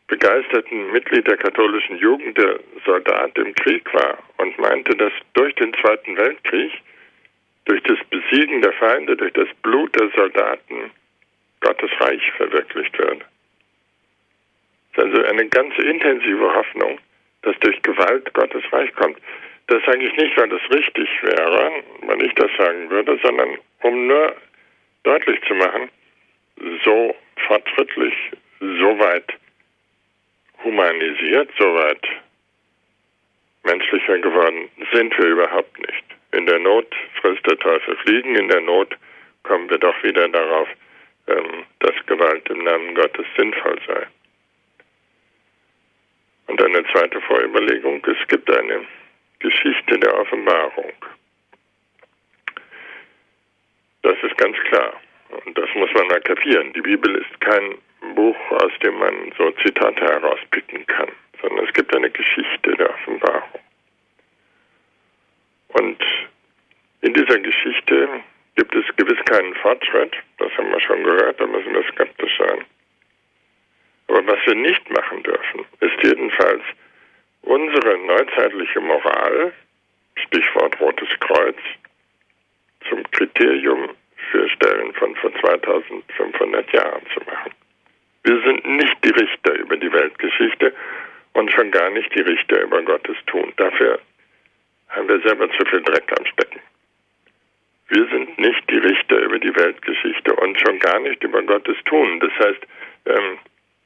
begeisterten Mitglied der katholischen Jugend, der Soldat im Krieg war und meinte, dass durch den Zweiten Weltkrieg, durch das Besiegen der Feinde, durch das Blut der Soldaten Gottes Reich verwirklicht wird. Das ist also eine ganz intensive Hoffnung, dass durch Gewalt Gottes Reich kommt. Das sage ich nicht, weil das richtig wäre, weil ich das sagen würde, sondern um nur deutlich zu machen, so fortschrittlich, so weit humanisiert, soweit menschlicher geworden sind wir überhaupt nicht. In der Not frisst der Teufel Fliegen, in der Not kommen wir doch wieder darauf, ähm, dass Gewalt im Namen Gottes sinnvoll sei. Und eine zweite Vorüberlegung, es gibt eine Geschichte der Offenbarung. Das ist ganz klar. Und das muss man mal kapieren. Die Bibel ist kein Buch, aus dem man so Zitate herauspicken kann, sondern es gibt eine Geschichte der Offenbarung. Und in dieser Geschichte gibt es gewiss keinen Fortschritt, das haben wir schon gehört, da müssen wir skeptisch sein. Aber was wir nicht machen dürfen, ist jedenfalls unsere neuzeitliche Moral, Stichwort Rotes Kreuz, zum Kriterium für Stellen von vor 2500 Jahren zu machen. Wir sind nicht die Richter über die Weltgeschichte und schon gar nicht die Richter über Gottes Tun. Dafür haben wir selber zu viel Dreck am Stecken. Wir sind nicht die Richter über die Weltgeschichte und schon gar nicht über Gottes Tun. Das heißt, ähm,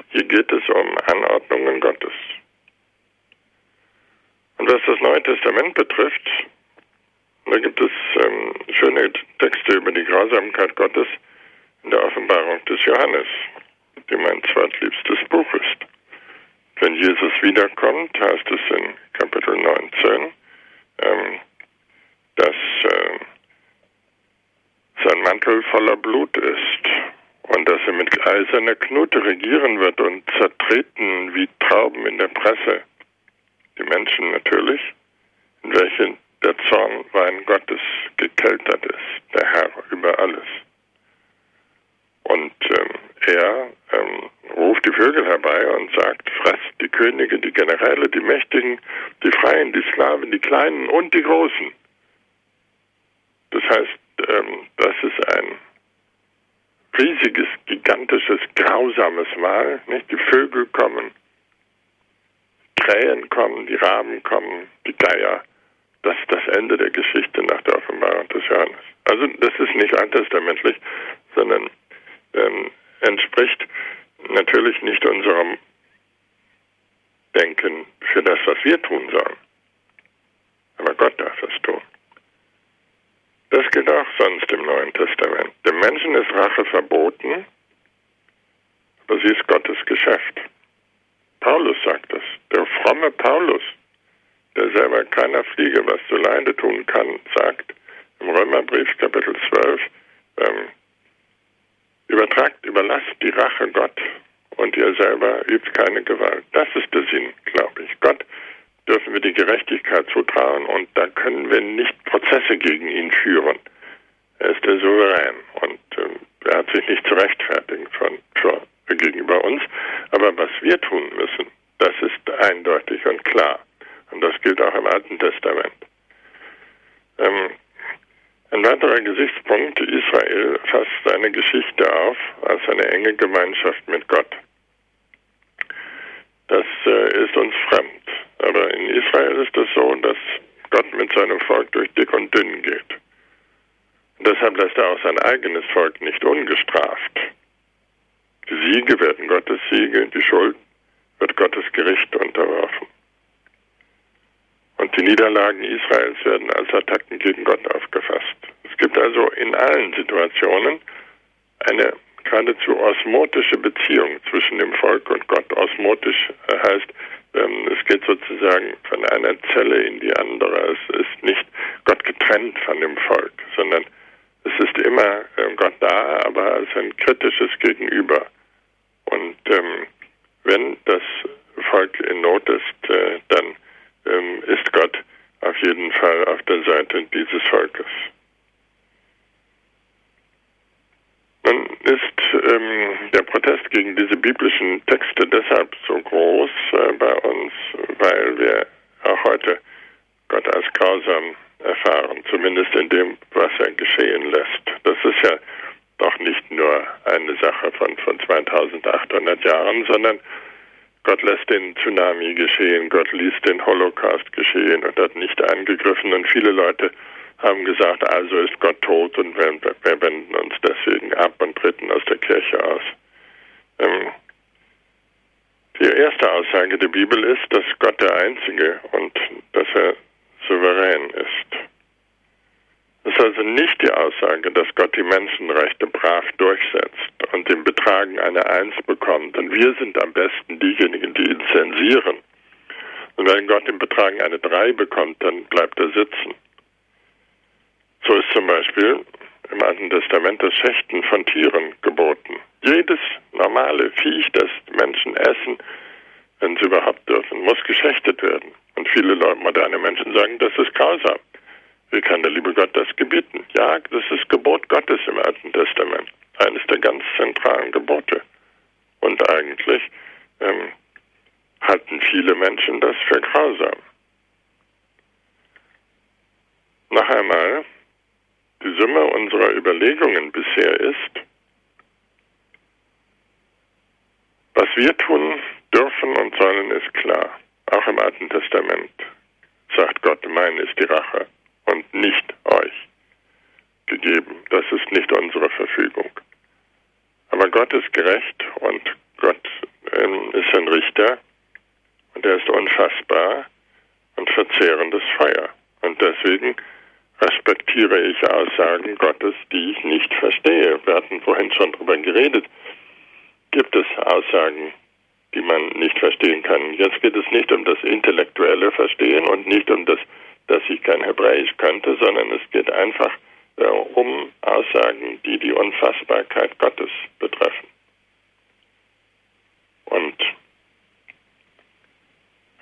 hier geht es um Anordnungen Gottes. Und was das Neue Testament betrifft, da gibt es ähm, schöne Texte über die Grausamkeit Gottes in der Offenbarung des Johannes, die mein zweitliebstes Buch ist. Wenn Jesus wiederkommt, heißt es in Kapitel 19, ähm, dass äh, sein Mantel voller Blut ist und dass er mit eiserner Knute regieren wird und zertreten wie Trauben in der Presse. Die Menschen natürlich, in welchen der Zornwein Gottes gekeltert ist, der Herr über alles. Und ähm, er ähm, ruft die Vögel herbei und sagt, fresst die Könige, die Generäle, die Mächtigen, die Freien, die Sklaven, die Kleinen und die Großen. Das heißt, ähm, das ist ein riesiges, gigantisches, grausames Mal. Nicht? Die Vögel kommen, Krähen kommen, die Raben kommen, die Geier. Das ist das Ende der Geschichte nach der Offenbarung des Johannes. Also das ist nicht alttestamentlich, sondern ähm, entspricht natürlich nicht unserem Denken für das, was wir tun sollen. Aber Gott darf es tun. Das gilt auch sonst im Neuen Testament. Dem Menschen ist Rache verboten, aber sie ist Gottes Geschäft. Paulus sagt es. Der fromme Paulus, der selber keiner Fliege was zu Leide tun kann, sagt im Römerbrief Kapitel 12, ähm, übertragt, überlasst die Rache Gott und ihr selber übt keine Gewalt. Das ist der Sinn, glaube ich. Gott dürfen wir die Gerechtigkeit zutrauen und da können wir nicht Prozesse gegen ihn führen. Er ist der Souverän und äh, er hat sich nicht zu rechtfertigen von, von, gegenüber uns. Aber was wir tun müssen, das ist eindeutig und klar. Und das gilt auch im Alten Testament. Ähm, ein weiterer Gesichtspunkt, Israel fasst seine Geschichte auf als eine enge Gemeinschaft mit Gott. Das äh, ist uns fremd. Aber in Israel ist es so, dass Gott mit seinem Volk durch dick und dünn geht. Und deshalb lässt er auch sein eigenes Volk nicht ungestraft. Die Siege werden Gottes Siege, die Schuld wird Gottes Gericht unterworfen. Und die Niederlagen Israels werden als Attacken gegen Gott aufgefasst. Allen Situationen eine geradezu osmotische Beziehung zwischen dem Volk und Gott. Osmotisch heißt, ähm, es geht sozusagen von einer Zelle in die andere. Es ist nicht Gott getrennt von dem Volk, sondern es ist immer ähm, Gott da, aber als ein kritisches Gegenüber. Und ähm, wenn das Volk in Not ist, äh, dann ist Gott auf jeden Fall auf der Seite dieses Volkes.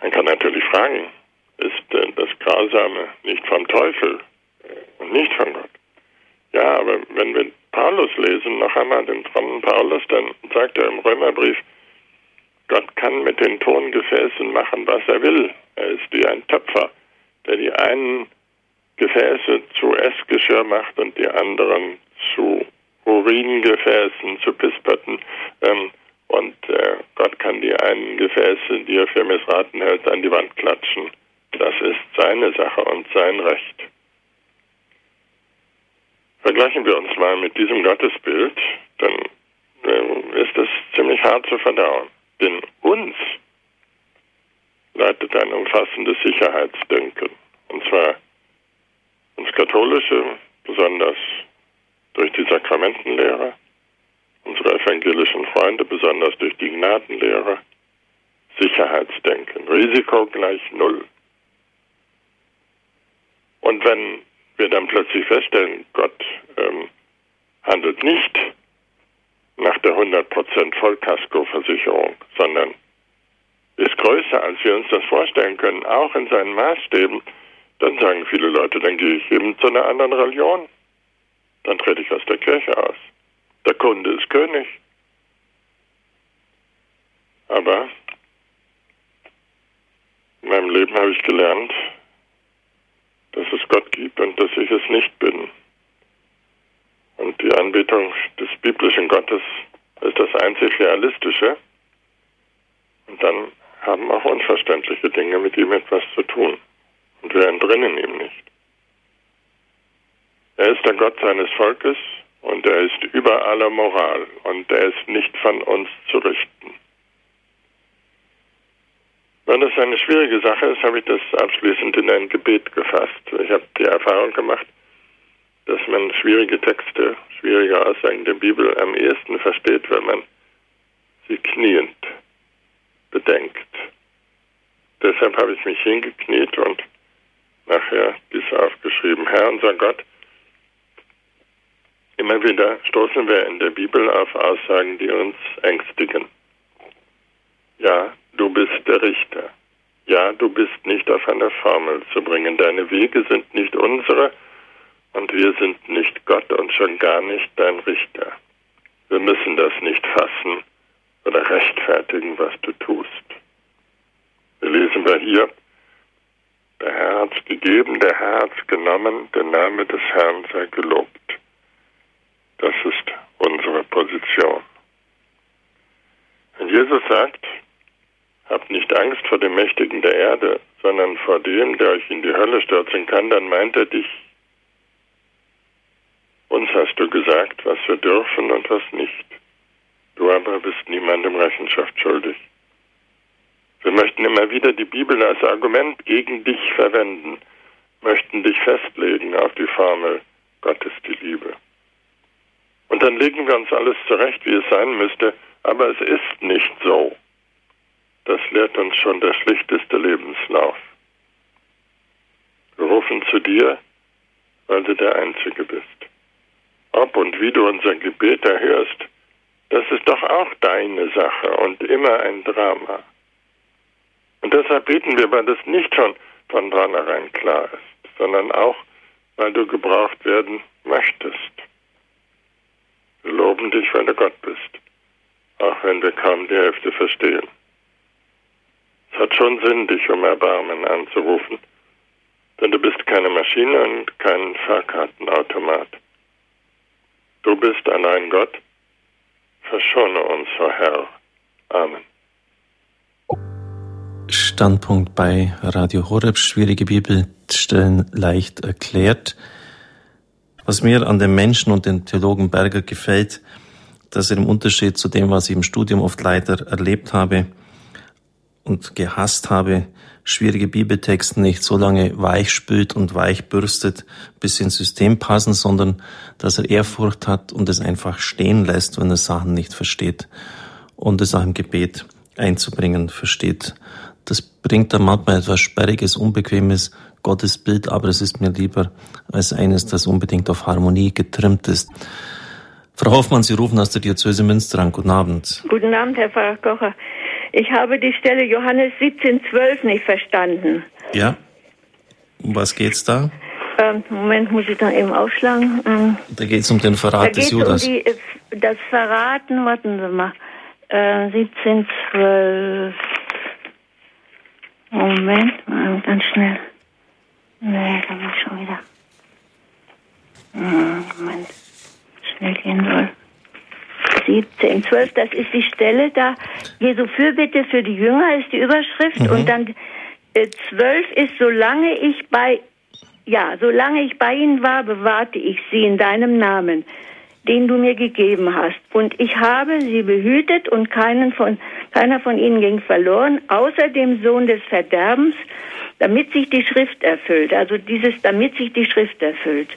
Man kann natürlich fragen, ist äh, das Grausame nicht vom Teufel und nicht von Gott? Ja, aber wenn wir Paulus lesen, noch einmal den frommen Paulus, dann sagt er im Römerbrief, Gott kann mit den Tongefäßen machen, was er will. Er ist wie ein Töpfer, der die einen Gefäße zu Essgeschirr macht und die anderen zu Uringefäßen, zu Pisspötten. Ähm, und äh, Gott kann die einen Gefäße, die er für missraten hält, an die Wand klatschen. Das ist seine Sache und sein Recht. Vergleichen wir uns mal mit diesem Gottesbild, dann äh, ist es ziemlich hart zu verdauen. Denn uns leitet ein umfassendes Sicherheitsdenken. Und zwar uns Katholische, besonders durch die Sakramentenlehre, unsere evangelischen Freunde, besonders durch die Gnadenlehre, Sicherheitsdenken, Risiko gleich Null. Und wenn wir dann plötzlich feststellen, Gott ähm, handelt nicht nach der 100% Vollkaskoversicherung, sondern ist größer, als wir uns das vorstellen können, auch in seinen Maßstäben, dann sagen viele Leute, dann gehe ich eben zu einer anderen Religion. Dann trete ich aus der Kirche aus. Der Kunde ist König. Aber in meinem Leben habe ich gelernt, dass es Gott gibt und dass ich es nicht bin. Und die Anbetung des biblischen Gottes ist das einzig Realistische. Und dann haben auch unverständliche Dinge mit ihm etwas zu tun. Und wir entrinnen ihm nicht. Er ist der Gott seines Volkes und er ist über aller Moral und er ist nicht von uns zu richten. Wenn das eine schwierige Sache ist, habe ich das abschließend in ein Gebet gefasst. Ich habe die Erfahrung gemacht, dass man schwierige Texte, schwierige Aussagen der Bibel am ehesten versteht, wenn man sie kniend bedenkt. Deshalb habe ich mich hingekniet und nachher dies aufgeschrieben. Herr unser Gott, immer wieder stoßen wir in der Bibel auf Aussagen, die uns ängstigen. Ja, du bist der Richter. Ja, du bist nicht auf eine Formel zu bringen. Deine Wege sind nicht unsere und wir sind nicht Gott und schon gar nicht dein Richter. Wir müssen das nicht fassen oder rechtfertigen, was du tust. Wir lesen wir hier, der Herr hat's gegeben, der Herr hat's genommen, der Name des Herrn sei gelobt. Das ist unsere Position. Wenn Jesus sagt, habt nicht Angst vor dem Mächtigen der Erde, sondern vor dem, der euch in die Hölle stürzen kann, dann meint er dich. Uns hast du gesagt, was wir dürfen und was nicht. Du aber bist niemandem Rechenschaft schuldig. Wir möchten immer wieder die Bibel als Argument gegen dich verwenden, möchten dich festlegen auf die Formel, Gott ist die Liebe. Und dann legen wir uns alles zurecht, wie es sein müsste, aber es ist nicht so. Das lehrt uns schon der schlichteste Lebenslauf. Wir rufen zu dir, weil du der Einzige bist. Ob und wie du unser Gebet erhörst, das ist doch auch deine Sache und immer ein Drama. Und deshalb beten wir, weil das nicht schon von vornherein klar ist, sondern auch, weil du gebraucht werden möchtest. Wir loben dich, weil du Gott bist, auch wenn wir kaum die Hälfte verstehen. Es hat schon Sinn, dich um Erbarmen anzurufen, denn du bist keine Maschine und kein Fahrkartenautomat. Du bist allein Gott. Verschone uns, o Herr. Amen. Standpunkt bei Radio Horeb. Schwierige Bibelstellen leicht erklärt. Was mir an dem Menschen und dem Theologen Berger gefällt, dass er im Unterschied zu dem, was ich im Studium oft leider erlebt habe und gehasst habe, schwierige Bibeltexte nicht so lange weich spült und weich bürstet, bis sie ins System passen, sondern dass er Ehrfurcht hat und es einfach stehen lässt, wenn er Sachen nicht versteht und es auch im Gebet einzubringen versteht. Das bringt dann manchmal etwas Sperriges, Unbequemes, Gottes Bild, aber es ist mir lieber als eines, das unbedingt auf Harmonie getrimmt ist. Frau Hoffmann, Sie rufen aus der Diözese Münster an. Guten Abend. Guten Abend, Herr Pfarrer Kocher. Ich habe die Stelle Johannes 17,12 nicht verstanden. Ja. Um was geht's da? Ähm, Moment, muss ich da eben aufschlagen. Ähm, da geht es um den Verrat des Judas. Um die, äh, das Verraten, warten Sie mal. Äh, 17,12. Moment, mal ganz schnell. Nee, da bin ich schon wieder. Hm, Moment, schnell gehen soll. 17, 12, das ist die Stelle da. Jesu Fürbitte für die Jünger ist die Überschrift. Mhm. Und dann äh, 12 ist, solange ich bei, ja, solange ich bei ihnen war, bewahrte ich sie in deinem Namen, den du mir gegeben hast. Und ich habe sie behütet und keinen von, keiner von ihnen ging verloren, außer dem Sohn des Verderbens, damit sich die Schrift erfüllt. Also dieses, damit sich die Schrift erfüllt.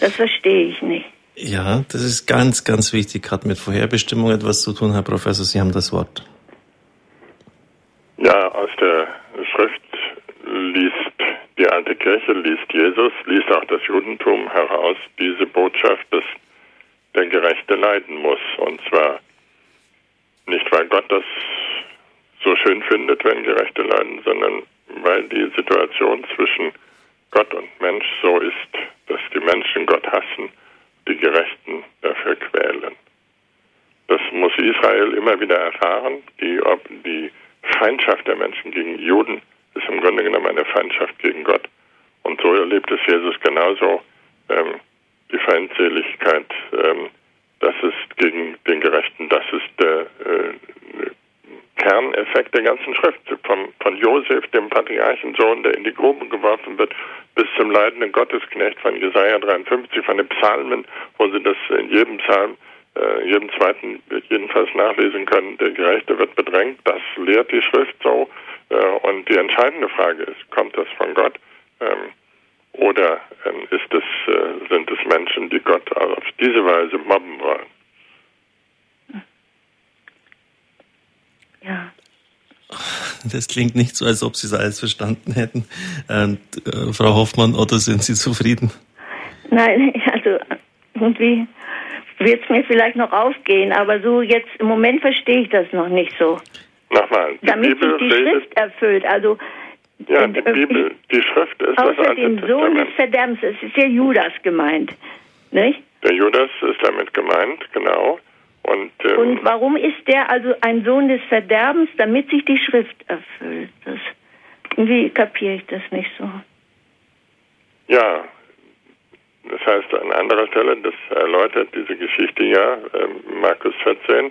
Das verstehe ich nicht. Ja, das ist ganz, ganz wichtig, hat mit Vorherbestimmung etwas zu tun, Herr Professor. Sie haben das Wort. Ja, aus der Schrift liest die alte Kirche, liest Jesus, liest auch das Judentum heraus diese Botschaft, dass der Gerechte leiden muss. Und zwar nicht, weil Gott das so schön findet, wenn Gerechte leiden, sondern weil die Situation zwischen Gott und Mensch so ist, dass die Menschen Gott hassen die Gerechten dafür quälen. Das muss Israel immer wieder erfahren. Die, die Feindschaft der Menschen gegen Juden ist im Grunde genommen eine Feindschaft gegen Gott. Und so erlebt es Jesus genauso. Ähm, die Feindseligkeit, ähm, das ist gegen den Gerechten, das ist der äh, Kerneffekt der ganzen Schrift. Von, von Josef, dem Patriarchensohn, der in die Grube geworfen wird, bis zum leidenden Gottesknecht von Jesaja 53, von den Psalmen, wo Sie das in jedem Psalm, äh, jedem zweiten jedenfalls nachlesen können. Der Gerechte wird bedrängt. Das lehrt die Schrift so. Äh, und die entscheidende Frage ist, kommt das von Gott? Ähm, oder ähm, ist es, äh, sind es Menschen, die Gott auf diese Weise mobben wollen? Ja. Das klingt nicht so, als ob Sie es alles verstanden hätten. Und, äh, Frau Hoffmann, oder sind Sie zufrieden? Nein, *laughs* also irgendwie wird es mir vielleicht noch aufgehen, aber so jetzt im Moment verstehe ich das noch nicht so. Nochmal, Damit sich die redet, Schrift erfüllt, also ja, die Bibel, die Schrift ist außer das Alte dem Sohn des Verderbens, es ist der Judas gemeint, nicht? Der Judas ist damit gemeint, genau. Und, ähm, und warum ist der also ein Sohn des Verderbens, damit sich die Schrift erfüllt? Das, irgendwie kapiere ich das nicht so. Ja, das heißt an anderer Stelle, das erläutert diese Geschichte ja, äh, Markus 14, äh,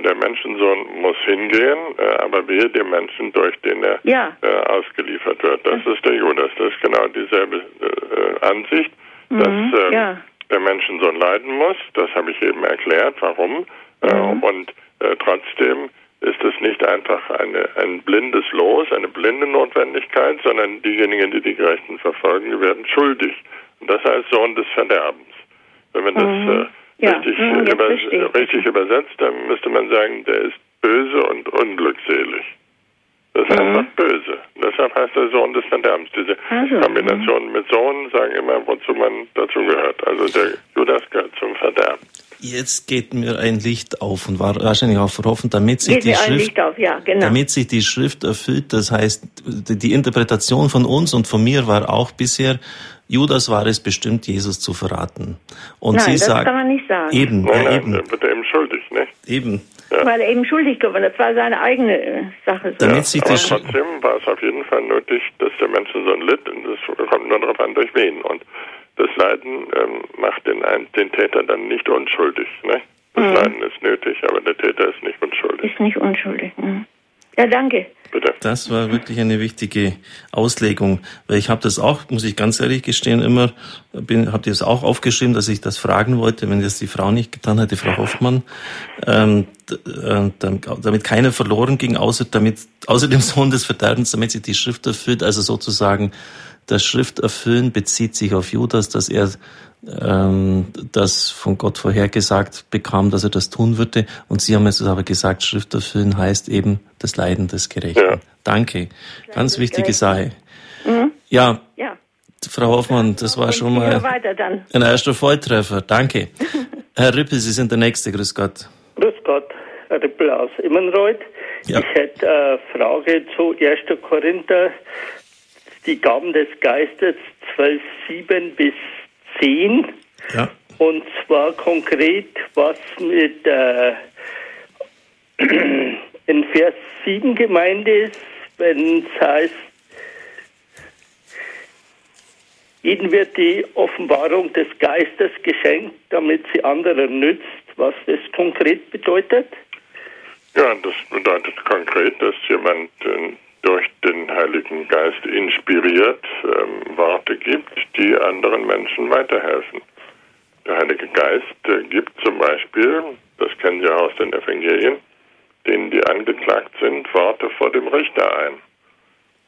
der Menschensohn muss hingehen, äh, aber wehe dem Menschen, durch den er ja. Äh, ausgeliefert wird. Das ist der Judas, das ist genau dieselbe äh, Ansicht, mhm, dass ähm, ja der Menschensohn leiden muss. Das habe ich eben erklärt, warum. Äh, mhm. und äh, trotzdem ist es nicht einfach eine, ein blindes Los, eine blinde Notwendigkeit, sondern diejenigen, die die Gerechten verfolgen, werden schuldig. Und das heißt Sohn des Verderbens. Wenn man mhm. das äh, ja. richtig, mhm, über, richtig übersetzt, dann müsste man sagen, der ist böse und unglückselig. Das ist mhm. einfach böse. Deshalb heißt er Sohn des Verderbens. Diese also, Kombination mit Sohn sagen immer, wozu man dazu gehört. Also der Judas gehört zum Verderben. Jetzt geht mir ein Licht auf und war wahrscheinlich auch verhoffen, damit sich geht die Schrift, auf, ja, genau. damit sich die Schrift erfüllt. Das heißt, die Interpretation von uns und von mir war auch bisher, Judas war es bestimmt, Jesus zu verraten. Und Nein, sie das sagt, kann man nicht sagen. Eben, nein, nein, eben. Er wird eben schuldig, nicht? Eben. Ja. Weil er eben schuldig geworden ist. Das war seine eigene äh, Sache. So. Damit sich aber trotzdem war es auf jeden Fall nötig, dass der Menschensohn litt. Und es kommt nur darauf an, durch wen. Und das Leiden ähm, macht den, den Täter dann nicht unschuldig. Ne? Das mhm. Leiden ist nötig, aber der Täter ist nicht unschuldig. Ist nicht unschuldig. Mhm. Ja, danke. Bitte. Das war wirklich eine wichtige Auslegung, weil ich habe das auch, muss ich ganz ehrlich gestehen, immer, habe das auch aufgeschrieben, dass ich das fragen wollte, wenn das die Frau nicht getan hat, die Frau Hoffmann, ähm, äh, damit keiner verloren ging, außer damit, außer dem Sohn des Verderbens, damit sich die Schrift erfüllt, also sozusagen das Schrifterfüllen bezieht sich auf Judas, dass er ähm, das von Gott vorhergesagt bekam, dass er das tun würde. Und Sie haben es aber gesagt, Schrifterfüllen heißt eben das Leiden des Gerechten. Ja. Danke. Ganz wichtige Sache. Mhm. Ja. ja. Frau Hoffmann, das war schon mal ein erster Volltreffer. Danke. *laughs* Herr Rippel, Sie sind der Nächste. Grüß Gott. Grüß Gott, Herr Rippel aus Immenreuth. Ja. Ich hätte eine Frage zu 1. Korinther die Gaben des Geistes 12, 7 bis 10. Ja. Und zwar konkret, was mit äh, *clears throat* in Vers 7 gemeint ist, wenn es heißt, ihnen wird die Offenbarung des Geistes geschenkt, damit sie anderen nützt. Was das konkret bedeutet? Ja, das bedeutet konkret, dass jemand äh, durch den Heiligen Geist inspiriert ähm, Worte gibt, die anderen Menschen weiterhelfen. Der Heilige Geist äh, gibt zum Beispiel, das kennen Sie aus den Evangelien, denen, die angeklagt sind, Worte vor dem Richter ein.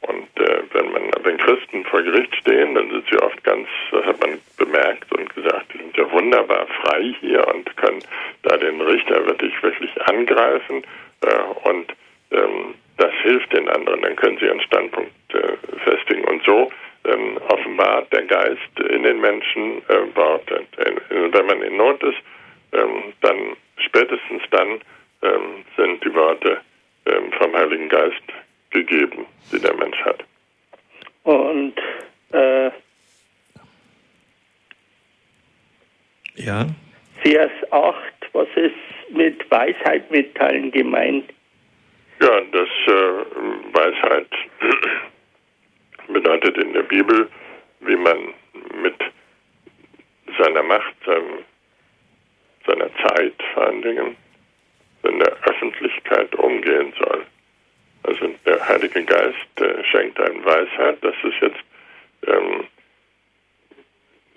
Und äh, wenn man wenn Christen vor Gericht stehen, dann sind sie oft ganz, das hat man bemerkt und gesagt, die sind ja wunderbar frei hier und können da den Richter wirklich wirklich angreifen äh, und ähm, das hilft den anderen, dann können sie ihren Standpunkt äh, festigen. Und so ähm, offenbart der Geist in den Menschen äh, Worte. Äh, wenn man in Not ist, ähm, dann spätestens dann ähm, sind die Worte ähm, vom Heiligen Geist gegeben, die der Mensch hat. Und äh, ja. Vers 8, was ist mit Weisheit mitteilen gemeint? Ja, das äh, Weisheit *clears throat* bedeutet in der Bibel, wie man mit seiner Macht, seinem, seiner Zeit vor allen Dingen, in der Öffentlichkeit umgehen soll. Also der Heilige Geist äh, schenkt einem Weisheit, das ist jetzt ähm,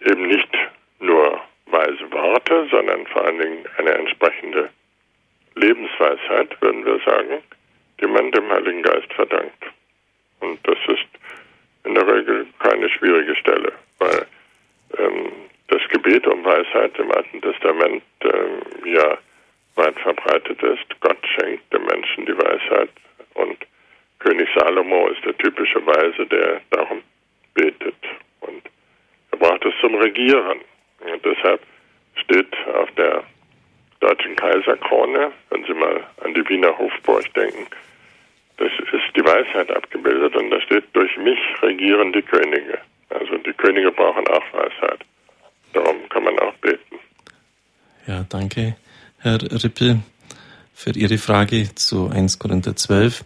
eben nicht nur weise Worte, sondern vor allen Dingen eine entsprechende Lebensweisheit, würden wir sagen, die man dem Heiligen Geist verdankt. Und das ist in der Regel keine schwierige Stelle, weil ähm, das Gebet um Weisheit im Alten Testament äh, ja weit verbreitet ist. Gott schenkt dem Menschen die Weisheit und König Salomo ist der typische Weise, der darum betet. Und er braucht es zum Regieren. Und deshalb steht auf der deutschen Kaiserkrone, wenn Sie mal an die Wiener Hofburg denken, das ist die Weisheit abgebildet und da steht, durch mich regieren die Könige. Also die Könige brauchen auch Weisheit. Darum kann man auch beten. Ja, danke, Herr Rippel, für Ihre Frage zu 1 Korinther 12.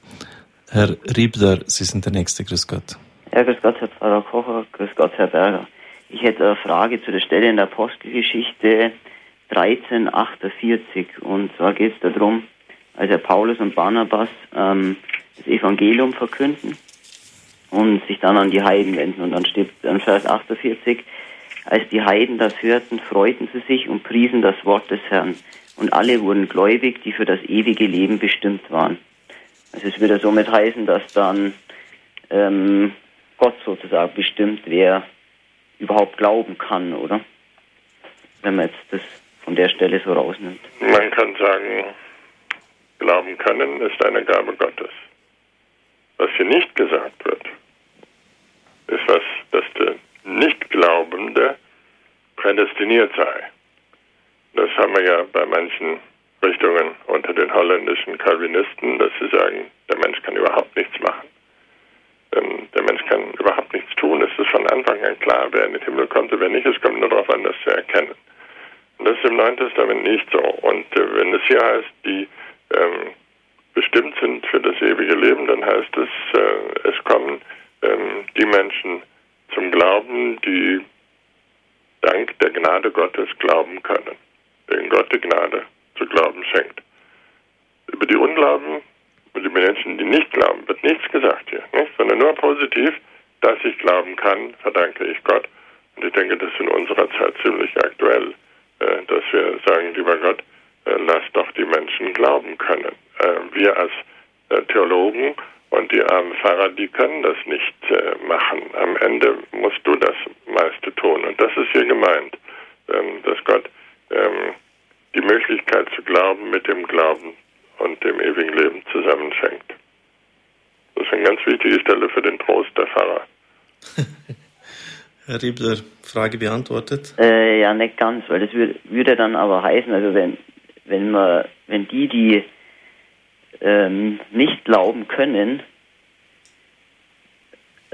Herr Riebler, Sie sind der Nächste. Grüß Gott. Ja, grüß Gott, Herr Pfarrer Kocher. Grüß Gott, Herr Berger. Ich hätte eine Frage zu der Stelle in der Apostelgeschichte 1348. Und zwar geht es darum, als Herr Paulus und Barnabas ähm, das Evangelium verkünden und sich dann an die Heiden wenden. Und dann steht in Vers 48, als die Heiden das hörten, freuten sie sich und priesen das Wort des Herrn. Und alle wurden gläubig, die für das ewige Leben bestimmt waren. Also es würde somit heißen, dass dann ähm, Gott sozusagen bestimmt, wer überhaupt glauben kann, oder? Wenn man jetzt das von der Stelle so rausnimmt. Man kann sagen, glauben können ist eine Gabe Gottes. Was hier nicht gesagt wird, ist, was, dass der Nichtglaubende prädestiniert sei. Das haben wir ja bei manchen Richtungen unter den holländischen Calvinisten, dass sie sagen, der Mensch kann überhaupt nichts machen. Ähm, der Mensch kann überhaupt nichts tun. Es ist von Anfang an klar, wer in den Himmel kommt und wer nicht. Es kommt nur darauf an, das zu erkennen. Und das ist im Neuen Testament nicht so. Und äh, wenn es hier heißt, die ähm, bestimmt sind für das ewige Leben, dann heißt es, äh, es kommen ähm, die Menschen zum Glauben, die der Gnade Gottes glauben können, den Gott die Gnade zu glauben schenkt. Über die Unglauben, über die Menschen, die nicht glauben, wird nichts gesagt hier, nicht? sondern nur positiv, dass ich glauben kann, verdanke ich Gott. Und ich denke, das ist in unserer Zeit ziemlich aktuell, äh, dass wir sagen, lieber Gott, äh, lass doch die Menschen glauben können. Äh, wir als äh, Theologen und die armen Pfarrer, die können das nicht äh, machen. Am Ende musst du das meiste tun. Und das ist hier gemeint, ähm, dass Gott ähm, die Möglichkeit zu glauben mit dem Glauben und dem ewigen Leben zusammenschenkt. Das ist eine ganz wichtige Stelle für den Trost der Pfarrer. *laughs* Herr Riebler, Frage beantwortet? Äh, ja, nicht ganz, weil das würde, würde dann aber heißen, also wenn, wenn man, wenn die, die ähm, nicht glauben können,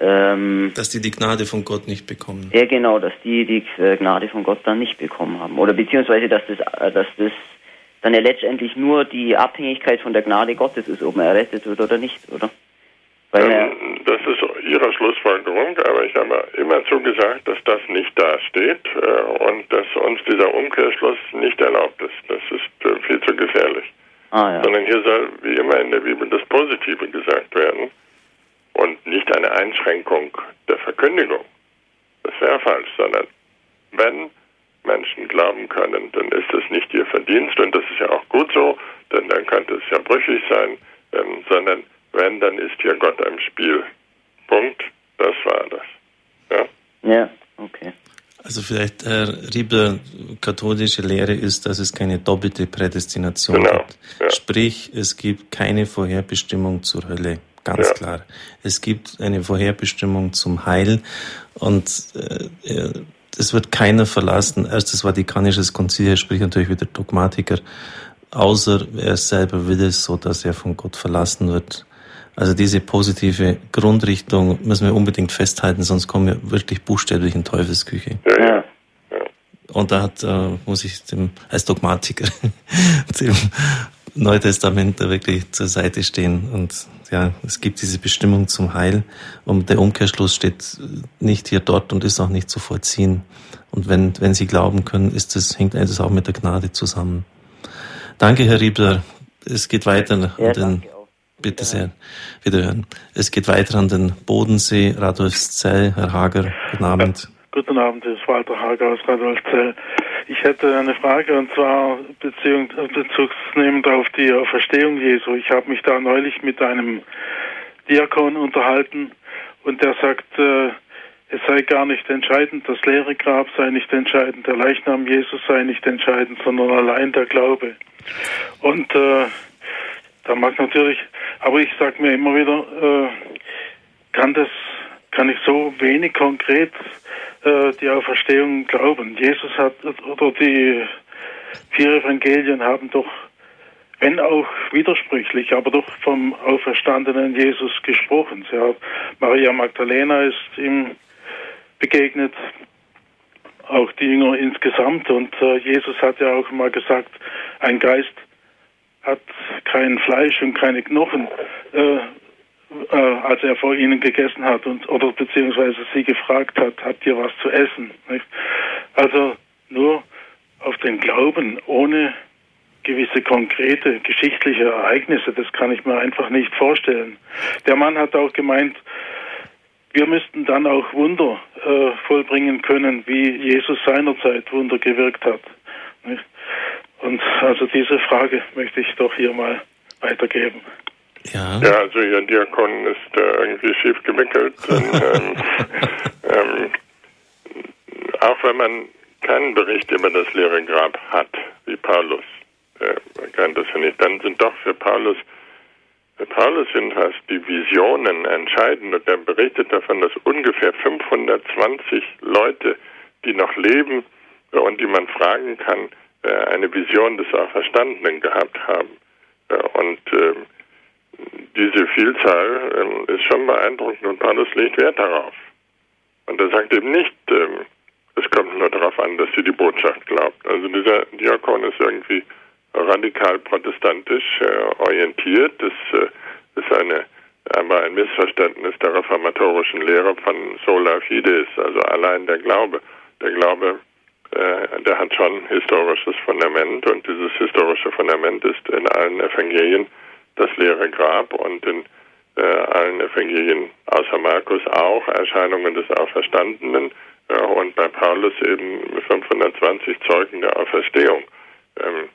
ähm, dass die die Gnade von Gott nicht bekommen. Ja, genau, dass die die äh, Gnade von Gott dann nicht bekommen haben. Oder beziehungsweise, dass das, äh, dass das dann ja letztendlich nur die Abhängigkeit von der Gnade Gottes ist, ob man errettet wird oder nicht, oder? Weil ähm, das ist Ihre Schlussfolgerung, aber ich habe immer zugesagt, dass das nicht da steht äh, und dass uns dieser Umkehrschluss nicht erlaubt ist. Das ist äh, viel zu gefährlich. Ah, ja. Sondern hier soll, wie immer in der Bibel, das Positive gesagt werden und nicht eine Einschränkung der Verkündigung. Das wäre falsch, sondern wenn Menschen glauben können, dann ist es nicht ihr Verdienst und das ist ja auch gut so, denn dann könnte es ja brüchig sein, ähm, sondern wenn, dann ist hier Gott im Spiel. Punkt. Das war das. Ja, ja okay. Also vielleicht, Herr Rieber, katholische Lehre ist, dass es keine doppelte Prädestination genau, gibt. Ja. Sprich, es gibt keine Vorherbestimmung zur Hölle. Ganz ja. klar. Es gibt eine Vorherbestimmung zum Heil und äh, es wird keiner verlassen. Erstes Vatikanisches Konzil, sprich natürlich wieder Dogmatiker, außer er selber will es so, dass er von Gott verlassen wird. Also diese positive Grundrichtung müssen wir unbedingt festhalten, sonst kommen wir wirklich buchstäblich in Teufelsküche. Ja. Und da hat, äh, muss ich dem, als Dogmatiker *laughs* dem Neutestament da wirklich zur Seite stehen. Und ja, es gibt diese Bestimmung zum Heil. Und der Umkehrschluss steht nicht hier dort und ist auch nicht zu vollziehen. Und wenn, wenn Sie glauben können, ist das, hängt das auch mit der Gnade zusammen. Danke, Herr Riebler. Es geht weiter. Ja, den, Bitte sehr. Wiederhören. Es geht weiter an den Bodensee, Radolfszell. Herr Hager, guten Abend. Ja, guten Abend, das ist Walter Hager aus Radolfzell. Ich hätte eine Frage und zwar beziehungs bezugsnehmend auf die Verstehung Jesu. Ich habe mich da neulich mit einem Diakon unterhalten und der sagt, äh, es sei gar nicht entscheidend, das leere Grab sei nicht entscheidend, der Leichnam Jesus sei nicht entscheidend, sondern allein der Glaube. Und äh, da mag natürlich, aber ich sage mir immer wieder, äh, kann das, kann ich so wenig konkret äh, die Auferstehung glauben. Jesus hat, oder die vier Evangelien haben doch, wenn auch widersprüchlich, aber doch vom auferstandenen Jesus gesprochen. Hat, Maria Magdalena ist ihm begegnet, auch die Jünger insgesamt. Und äh, Jesus hat ja auch mal gesagt, ein Geist hat kein Fleisch und keine Knochen, äh, äh, als er vor ihnen gegessen hat und oder beziehungsweise sie gefragt hat, habt ihr was zu essen? Nicht? Also nur auf den Glauben ohne gewisse konkrete geschichtliche Ereignisse, das kann ich mir einfach nicht vorstellen. Der Mann hat auch gemeint, wir müssten dann auch Wunder äh, vollbringen können, wie Jesus seinerzeit Wunder gewirkt hat. Nicht? Und also diese Frage möchte ich doch hier mal weitergeben. Ja, ja also Ihr Diakon ist äh, irgendwie schief gewickelt. *laughs* Und, ähm, ähm, auch wenn man keinen Bericht über das leere Grab hat, wie Paulus, äh, man kann das ja nicht, dann sind doch für Paulus, für Paulus sind fast die Visionen entscheidend und er berichtet davon, dass ungefähr 520 Leute, die noch leben und die man fragen kann, eine Vision des Auferstandenen gehabt haben. Und äh, diese Vielzahl äh, ist schon beeindruckend und Paulus legt Wert darauf. Und er sagt eben nicht, ähm, es kommt nur darauf an, dass sie die Botschaft glaubt. Also dieser Diakon ist irgendwie radikal protestantisch äh, orientiert. Das äh, ist eine, aber ein Missverständnis der reformatorischen Lehre von sola fides, also allein der Glaube. Der Glaube äh, der hat schon historisches Fundament und dieses historische Fundament ist in allen Evangelien das leere Grab und in äh, allen Evangelien außer Markus auch Erscheinungen des Auferstandenen äh, und bei Paulus eben 520 Zeugen der Auferstehung. Ähm,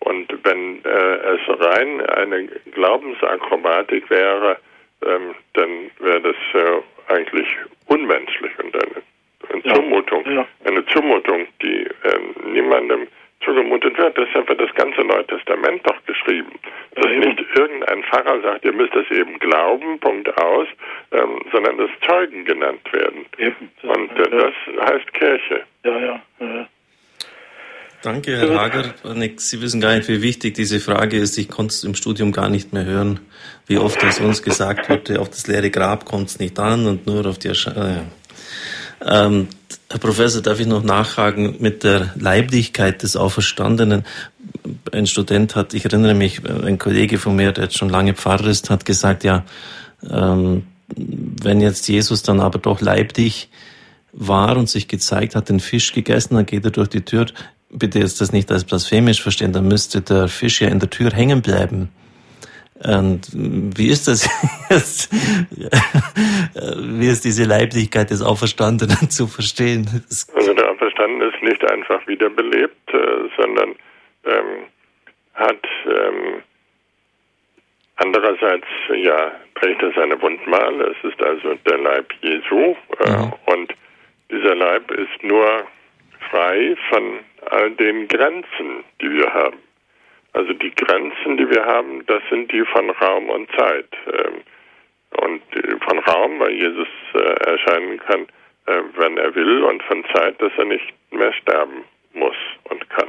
und wenn äh, es rein eine Glaubensakrobatik wäre, ähm, dann wäre das äh, eigentlich unmenschlich und eine, eine ja. Zumutung, ja. eine Zumutung, die ähm, niemandem zugemutet wird. Deshalb wird das ganze Neue Testament doch geschrieben. Dass ja, nicht irgendein Pfarrer sagt, ihr müsst es eben glauben, Punkt aus, ähm, sondern dass Zeugen genannt werden. Eben. Und äh, das heißt Kirche. Ja, ja. ja. Danke, Herr Hager. Sie wissen gar nicht, wie wichtig diese Frage ist. Ich konnte es im Studium gar nicht mehr hören, wie oft es uns gesagt wurde, auf das leere Grab kommt es nicht an und nur auf die Erscheinung. Ähm, Herr Professor, darf ich noch nachfragen mit der Leiblichkeit des Auferstandenen? Ein Student hat, ich erinnere mich, ein Kollege von mir, der jetzt schon lange Pfarrer ist, hat gesagt, ja, ähm, wenn jetzt Jesus dann aber doch leiblich war und sich gezeigt hat, den Fisch gegessen, dann geht er durch die Tür bitte jetzt das nicht als blasphemisch verstehen, dann müsste der Fisch ja in der Tür hängen bleiben. Und wie ist das *laughs* jetzt? wie ist diese Leiblichkeit des Auferstandenen zu verstehen? Also der Auferstandene ist nicht einfach wiederbelebt, äh, sondern ähm, hat ähm, andererseits ja trägt er seine Wundmale. Es ist also der Leib Jesu äh, mhm. und dieser Leib ist nur frei von all den Grenzen, die wir haben. Also die Grenzen, die wir haben, das sind die von Raum und Zeit. Ähm, und von Raum, weil Jesus äh, erscheinen kann, äh, wenn er will, und von Zeit, dass er nicht mehr sterben muss und kann.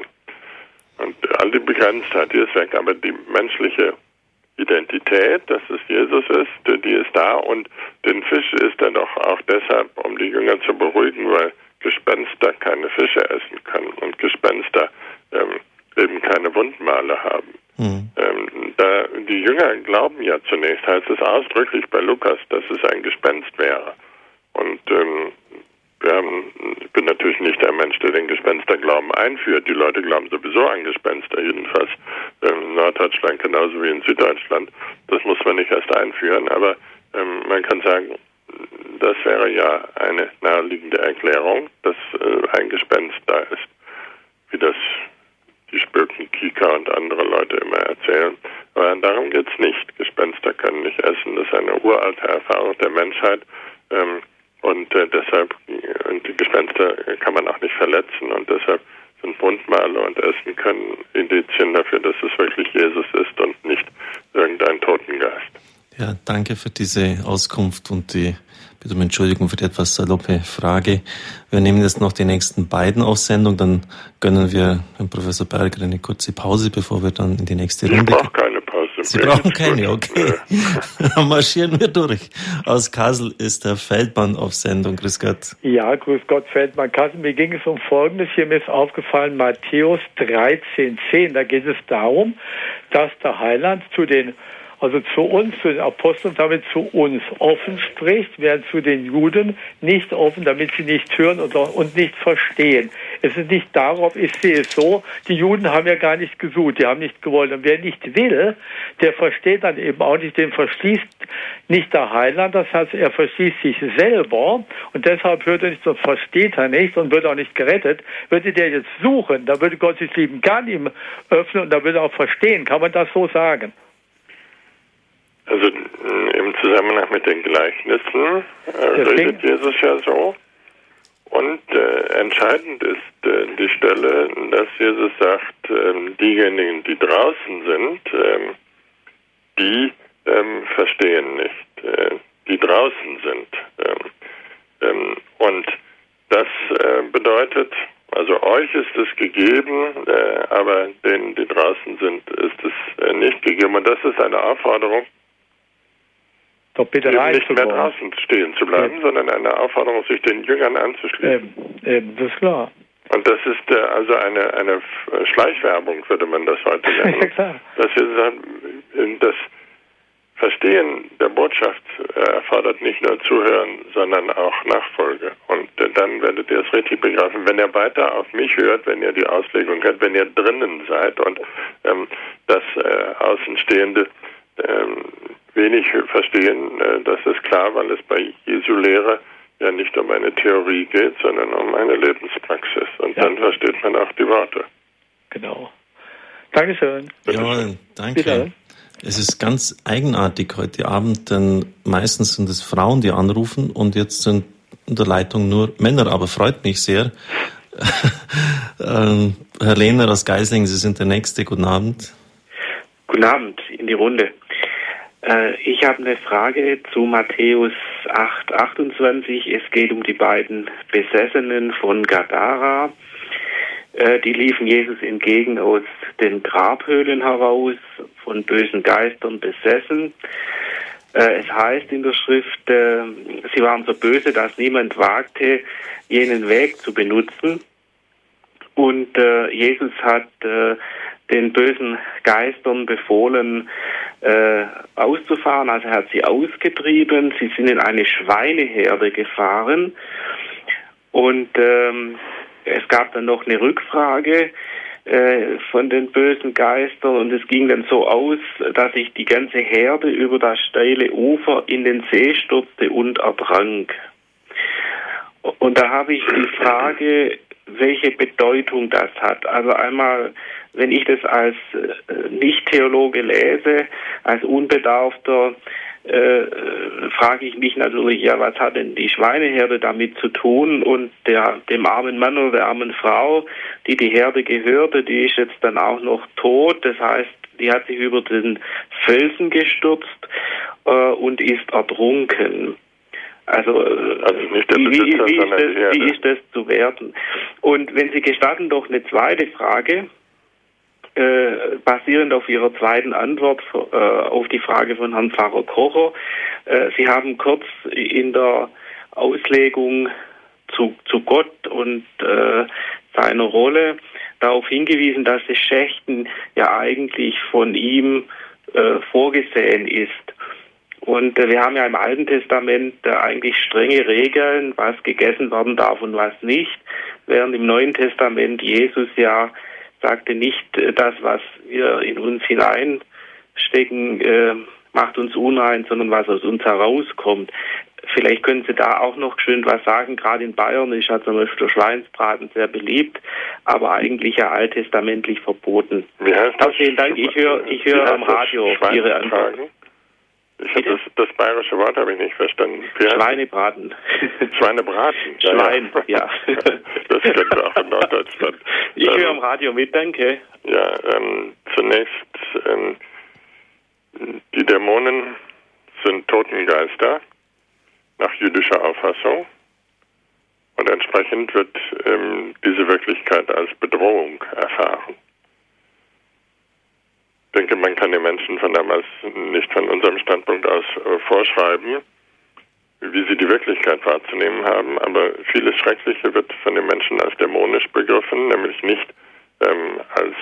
Und all die Begrenztheit, die ist weg, aber die menschliche Identität, dass es Jesus ist, die ist da und den Fisch ist er doch auch deshalb, um die Jünger zu beruhigen, weil Gespenster keine Fische essen können und Gespenster ähm, eben keine Wundmale haben. Mhm. Ähm, da, die Jünger glauben ja zunächst, heißt es ausdrücklich bei Lukas, dass es ein Gespenst wäre. Und ähm, haben, ich bin natürlich nicht der Mensch, der den Gespensterglauben einführt. Die Leute glauben sowieso an Gespenster, jedenfalls in Norddeutschland genauso wie in Süddeutschland. Das muss man nicht erst einführen, aber ähm, man kann sagen, das wäre ja eine naheliegende Erklärung, dass äh, ein Gespenst da ist, wie das die Spöken, Kika und andere Leute immer erzählen. Aber darum geht es nicht. Gespenster können nicht essen. Das ist eine uralte Erfahrung der Menschheit. Ähm, und äh, deshalb, und die Gespenster kann man auch nicht verletzen. Und deshalb sind Wundmale und Essen können Indizien dafür, dass es wirklich Jesus ist und nicht irgendein Totengeist. Ja, danke für diese Auskunft und die bitte um Entschuldigung für die etwas saloppe Frage. Wir nehmen jetzt noch die nächsten beiden auf Sendung, dann gönnen wir Herrn Professor Berger eine kurze Pause, bevor wir dann in die nächste Runde gehen. Ich brauche keine Pause. Sie brauchen keine, okay. Dann *laughs* marschieren wir durch. Aus Kassel ist der Feldmann auf Sendung. Grüß Gott. Ja, grüß Gott, Feldmann Kassel. Mir ging es um Folgendes. Hier mir ist aufgefallen, Matthäus 13, 10. Da geht es darum, dass der Heiland zu den also zu uns, zu den Aposteln, damit zu uns offen spricht, während zu den Juden nicht offen, damit sie nicht hören und, und nicht verstehen. Es ist nicht darauf, ich sehe es so, die Juden haben ja gar nicht gesucht, die haben nicht gewollt. Und wer nicht will, der versteht dann eben auch nicht, den verschließt nicht der Heiland, das heißt, er verschließt sich selber und deshalb hört er nicht und versteht er nicht und wird auch nicht gerettet. Würde der jetzt suchen, da würde Gott sich lieben kann ihm öffnen und da würde er auch verstehen. Kann man das so sagen? Also im Zusammenhang mit den Gleichnissen äh, redet Jesus ja so. Und äh, entscheidend ist äh, die Stelle, dass Jesus sagt, ähm, diejenigen, die draußen sind, ähm, die ähm, verstehen nicht, äh, die draußen sind. Und das äh, bedeutet, also euch ist es gegeben, äh, aber denen, die draußen sind, ist es nicht gegeben. Und das ist eine Aufforderung, doch bitte nicht mehr draußen stehen zu bleiben, eben. sondern eine Aufforderung, sich den Jüngern anzuschließen. Eben, eben das ist klar. Und das ist äh, also eine, eine Schleichwerbung, würde man das heute *laughs* nennen. ja, klar. Dass wir sagen, das Verstehen der Botschaft erfordert nicht nur Zuhören, sondern auch Nachfolge. Und dann werdet ihr es richtig begreifen. Wenn ihr weiter auf mich hört, wenn ihr die Auslegung hört, wenn ihr drinnen seid und ähm, das äh, Außenstehende ähm, wenig verstehen, äh, das ist klar, weil es bei Jesu Lehre ja nicht um eine Theorie geht, sondern um eine Lebenspraxis. Und ja. dann versteht man auch die Worte. Genau. Dankeschön. Ja, danke. Bitte. Es ist ganz eigenartig heute Abend, denn meistens sind es Frauen, die anrufen und jetzt sind in der Leitung nur Männer, aber freut mich sehr. *laughs* ähm, Herr Lehner aus Geisling, Sie sind der Nächste. Guten Abend. Guten Abend in die Runde. Äh, ich habe eine Frage zu Matthäus 8, 28. Es geht um die beiden Besessenen von Gadara. Äh, die liefen Jesus entgegen aus den Grabhöhlen heraus, von bösen Geistern besessen. Äh, es heißt in der Schrift, sie waren so böse, dass niemand wagte, jenen Weg zu benutzen. Und Jesus hat den bösen Geistern befohlen, auszufahren. Also er hat sie ausgetrieben. Sie sind in eine Schweineherde gefahren. Und ähm, es gab dann noch eine Rückfrage äh, von den bösen Geistern und es ging dann so aus, dass sich die ganze Herde über das steile Ufer in den See stürzte und ertrank. Und da habe ich die Frage, welche Bedeutung das hat. Also einmal, wenn ich das als äh, Nicht-Theologe lese, als Unbedarfter, äh, frage ich mich natürlich, ja, was hat denn die Schweineherde damit zu tun? Und der, dem armen Mann oder der armen Frau, die die Herde gehörte, die ist jetzt dann auch noch tot. Das heißt, die hat sich über den Felsen gestürzt äh, und ist ertrunken. Also, äh, also wie, wie, wie, ist das, wie ist das zu werten? Und wenn Sie gestatten, doch eine zweite Frage äh, basierend auf Ihrer zweiten Antwort äh, auf die Frage von Herrn Pfarrer Kocher. Äh, Sie haben kurz in der Auslegung zu, zu Gott und äh, seiner Rolle darauf hingewiesen, dass das Schächten ja eigentlich von ihm äh, vorgesehen ist. Und äh, wir haben ja im Alten Testament eigentlich strenge Regeln, was gegessen werden darf und was nicht, während im Neuen Testament Jesus ja sagte nicht, äh, das, was wir in uns hineinstecken, äh, macht uns unrein, sondern was aus uns herauskommt. Vielleicht können Sie da auch noch schön was sagen. Gerade in Bayern ist ja zum Beispiel der Schweinsbraten sehr beliebt, aber eigentlich ja alttestamentlich verboten. Wie heißt das? Vielen Dank. Ich höre ich höre am Radio Ihre Antworten. Ich habe das, das bayerische Wort habe ich nicht verstanden. Schweinebraten. *laughs* Schweinebraten. Ja, Schwein, ja. ja. *laughs* das wir auch in Norddeutschland. Ich ähm, höre am Radio mit, danke. Ja, ähm, zunächst, ähm, die Dämonen sind Totengeister nach jüdischer Auffassung. Und entsprechend wird ähm, diese Wirklichkeit als Bedrohung erfahren denke, man kann den Menschen von damals nicht von unserem Standpunkt aus äh, vorschreiben, wie sie die Wirklichkeit wahrzunehmen haben. Aber vieles Schreckliche wird von den Menschen als dämonisch begriffen, nämlich nicht ähm, als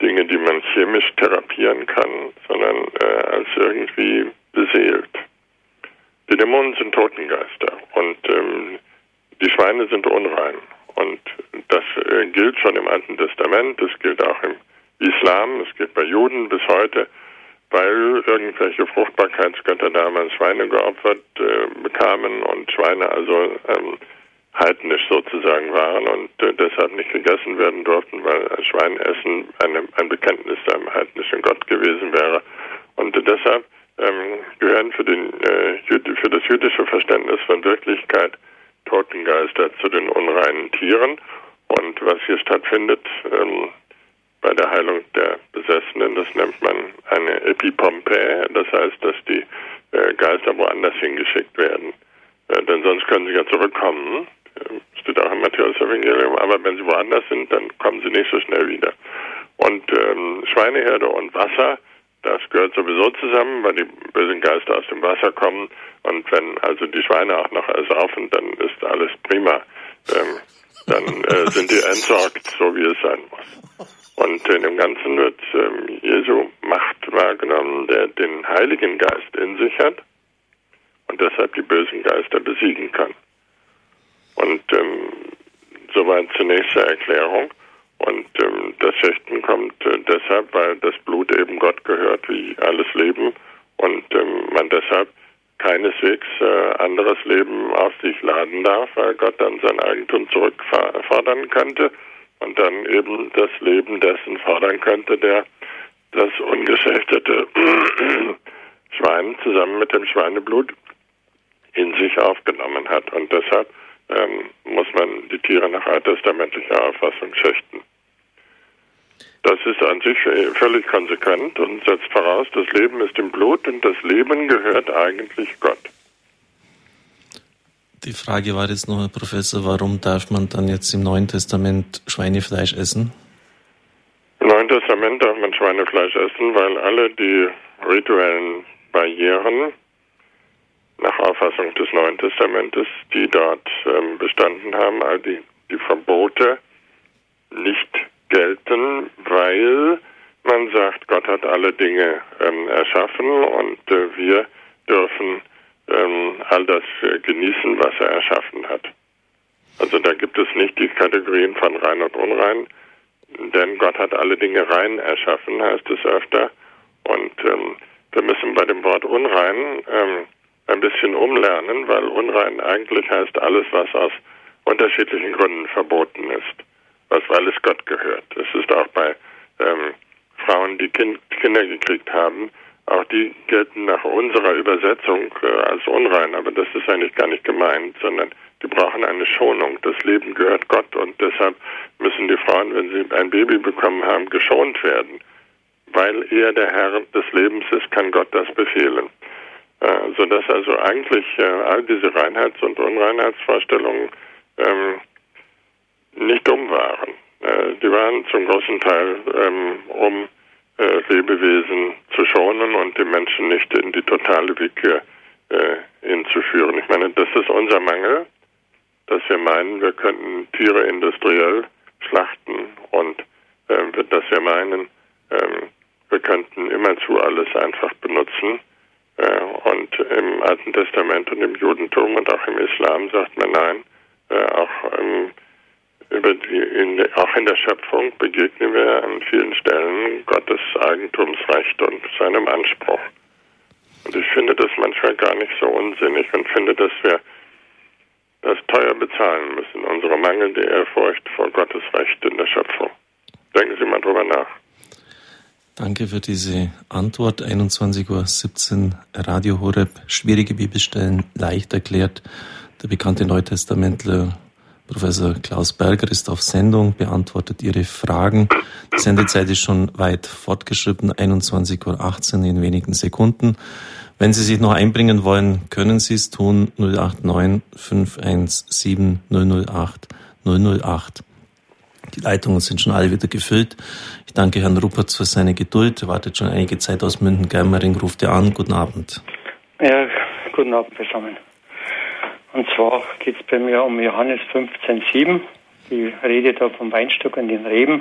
Dinge, die man chemisch therapieren kann, sondern äh, als irgendwie beseelt. Die Dämonen sind Totengeister und ähm, die Schweine sind unrein. Und das äh, gilt schon im Alten Testament, das gilt auch im Islam, es geht bei Juden bis heute, weil irgendwelche Fruchtbarkeitsgötter damals Schweine geopfert äh, bekamen und Schweine also ähm, heidnisch sozusagen waren und äh, deshalb nicht gegessen werden durften, weil Schweinessen eine, ein Bekenntnis zu einem heidnischen Gott gewesen wäre. Und äh, deshalb ähm, gehören für, den, äh, für das jüdische Verständnis von Wirklichkeit Totengeister zu den unreinen Tieren. Und was hier stattfindet, ähm, bei der Heilung der Besessenen. Das nennt man eine Epipompä, das heißt, dass die äh, Geister woanders hingeschickt werden. Äh, denn sonst können sie ja zurückkommen, äh, steht auch im Matthäus-Evangelium, aber wenn sie woanders sind, dann kommen sie nicht so schnell wieder. Und ähm, Schweineherde und Wasser, das gehört sowieso zusammen, weil die bösen Geister aus dem Wasser kommen. Und wenn also die Schweine auch noch ersaufen, dann ist alles prima. ähm, dann äh, sind die *laughs* entsorgt, so wie es sein muss. Und in dem Ganzen wird ähm, Jesu Macht wahrgenommen, der den Heiligen Geist in sich hat und deshalb die bösen Geister besiegen kann. Und ähm, soweit zunächst zur Erklärung. Und ähm, das Schächten kommt äh, deshalb, weil das Blut eben Gott gehört wie alles Leben und ähm, man deshalb keineswegs äh, anderes Leben auf sich laden darf, weil Gott dann sein Eigentum zurückfordern könnte und dann eben das Leben dessen fordern könnte, der das ungeschächtete *clears throat* Schwein zusammen mit dem Schweineblut in sich aufgenommen hat. Und deshalb ähm, muss man die Tiere nach alttestamentlicher Auffassung schächten. Das ist an sich völlig konsequent und setzt voraus, das Leben ist im Blut und das Leben gehört eigentlich Gott. Die Frage war jetzt noch, Herr Professor, warum darf man dann jetzt im Neuen Testament Schweinefleisch essen? Im Neuen Testament darf man Schweinefleisch essen, weil alle die rituellen Barrieren nach Auffassung des Neuen Testamentes, die dort ähm, bestanden haben, all die, die Verbote nicht gelten, weil man sagt, Gott hat alle Dinge ähm, erschaffen und äh, wir dürfen ähm, all das äh, genießen, was er erschaffen hat. Also da gibt es nicht die Kategorien von rein und unrein, denn Gott hat alle Dinge rein erschaffen, heißt es öfter. Und ähm, wir müssen bei dem Wort unrein ähm, ein bisschen umlernen, weil unrein eigentlich heißt alles, was aus unterschiedlichen Gründen verboten ist, was weil es Gott gehört. Es ist auch bei ähm, Frauen, die kind, Kinder gekriegt haben, auch die gelten nach unserer Übersetzung äh, als unrein, aber das ist eigentlich gar nicht gemeint, sondern die brauchen eine Schonung. Das Leben gehört Gott und deshalb müssen die Frauen, wenn sie ein Baby bekommen haben, geschont werden. Weil er der Herr des Lebens ist, kann Gott das befehlen. Äh, sodass also eigentlich äh, all diese Reinheits- und Unreinheitsvorstellungen ähm, nicht dumm waren. Äh, die waren zum großen Teil, ähm, um äh, Lebewesen zu schonen und die Menschen nicht in die totale Willkür äh, hinzuführen. Ich meine, das ist unser Mangel, dass wir meinen, wir könnten Tiere industriell schlachten und äh, dass wir meinen, ähm, wir könnten immerzu alles einfach benutzen äh, und im Alten Testament und im Judentum und auch im Islam sagt man nein. Äh, auch, ähm, über die, in, auch in der Schöpfung begegnen wir an vielen Stellen Gottes Eigentumsrecht und seinem Anspruch. Und ich finde das manchmal gar nicht so unsinnig und finde, dass wir das teuer bezahlen müssen, unsere mangelnde Ehrfurcht vor Gottes Recht in der Schöpfung. Denken Sie mal drüber nach. Danke für diese Antwort. 21.17 Uhr Radio Horeb. Schwierige Bibelstellen leicht erklärt. Der bekannte Neutestamentler Professor Klaus Berger ist auf Sendung, beantwortet Ihre Fragen. Die Sendezeit ist schon weit fortgeschritten, 21.18 Uhr in wenigen Sekunden. Wenn Sie sich noch einbringen wollen, können Sie es tun, 089 517 008 008. Die Leitungen sind schon alle wieder gefüllt. Ich danke Herrn Ruppertz für seine Geduld. Er wartet schon einige Zeit aus München. Germering ruft er an. Guten Abend. Ja, guten Abend zusammen. Und zwar geht es bei mir um Johannes 15,7. Die Rede da vom Weinstock und den Reben.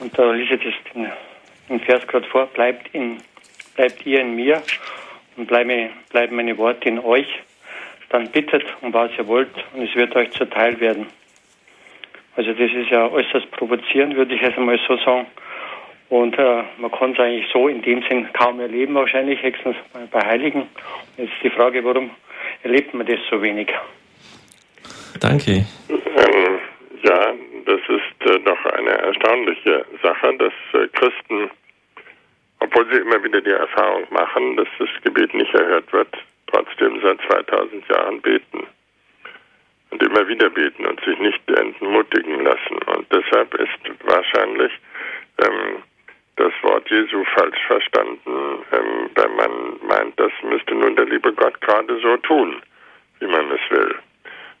Und da lese ich das den, den Vers gerade vor. Bleibt, in, bleibt ihr in mir und bleiben, meine Worte in euch. Dann bittet um was ihr wollt und es wird euch zuteil werden. Also das ist ja äußerst provozierend, würde ich jetzt einmal so sagen. Und äh, man kann es eigentlich so in dem Sinn kaum erleben, wahrscheinlich, höchstens bei Heiligen. Jetzt die Frage, warum erlebt man das so wenig? Danke. Ähm, ja, das ist äh, doch eine erstaunliche Sache, dass äh, Christen, obwohl sie immer wieder die Erfahrung machen, dass das Gebet nicht erhört wird, trotzdem seit 2000 Jahren beten und immer wieder beten und sich nicht entmutigen lassen. Und deshalb ist wahrscheinlich ähm, das Wort Jesu falsch verstanden, ähm, wenn man meint, das müsste nun der liebe Gott gerade so tun, wie man es will.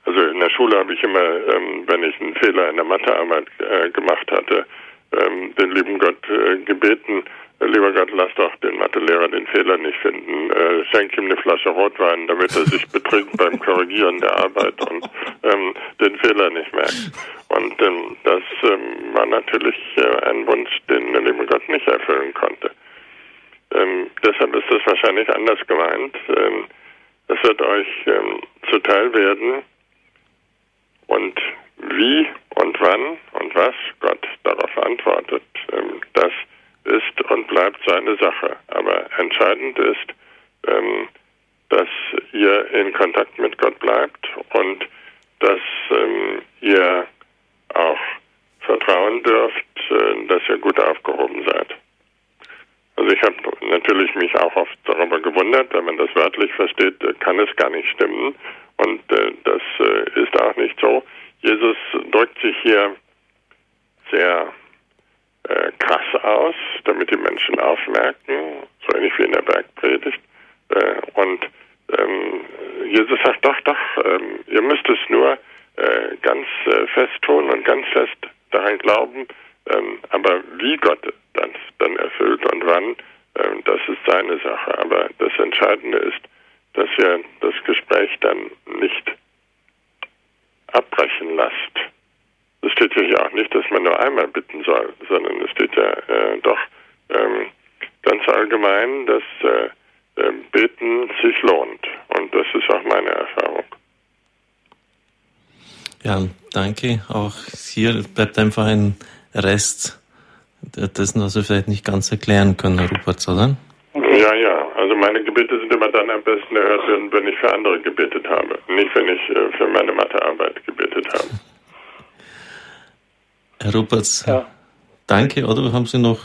Also in der Schule habe ich immer, ähm, wenn ich einen Fehler in der Mathearbeit äh, gemacht hatte, ähm, den lieben Gott äh, gebeten, lieber Gott, lass doch den Mathe Lehrer den Fehler nicht finden. Äh, schenk ihm eine Flasche Rotwein, damit er sich betrinkt *laughs* beim Korrigieren der Arbeit und ähm, den Fehler nicht merkt. Und ähm, das ähm, war natürlich äh, ein Wunsch, den der liebe Gott nicht erfüllen konnte. Ähm, deshalb ist das wahrscheinlich anders gemeint. Ähm, es wird euch ähm, zuteil werden und wie und wann und was Gott darauf antwortet, ähm, das ist und bleibt seine Sache. Aber entscheidend ist, ähm, dass ihr in Kontakt mit Gott bleibt und dass ähm, ihr auch vertrauen dürft, äh, dass ihr gut aufgehoben seid. Also ich habe natürlich mich auch oft darüber gewundert, wenn man das wörtlich versteht, kann es gar nicht stimmen. Und äh, das äh, ist auch nicht so. Jesus drückt sich hier sehr äh, krass aus, damit die Menschen aufmerken, so ähnlich wie in der Bergpredigt. Äh, und ähm, Jesus sagt, doch, doch, ähm, ihr müsst es nur äh, ganz äh, fest tun und ganz fest daran glauben, ähm, aber wie Gott das dann erfüllt und wann, ähm, das ist seine Sache. Aber das Entscheidende ist, dass ihr das Gespräch dann nicht abbrechen lasst. Es steht ja hier auch nicht, dass man nur einmal bitten soll, sondern es steht ja äh, doch ähm, ganz allgemein, dass äh, äh, Beten sich lohnt. Und das ist auch meine Erfahrung. Ja, danke. Auch hier bleibt einfach ein Rest dessen, was wir vielleicht nicht ganz erklären können, Herr Rupert, oder? Ja, ja. Also meine Gebete sind immer dann am besten erhört, wenn ich für andere gebetet habe. Nicht, wenn ich äh, für meine Mathearbeit gebetet habe. Herr Rupertz, ja. danke. Oder haben Sie noch...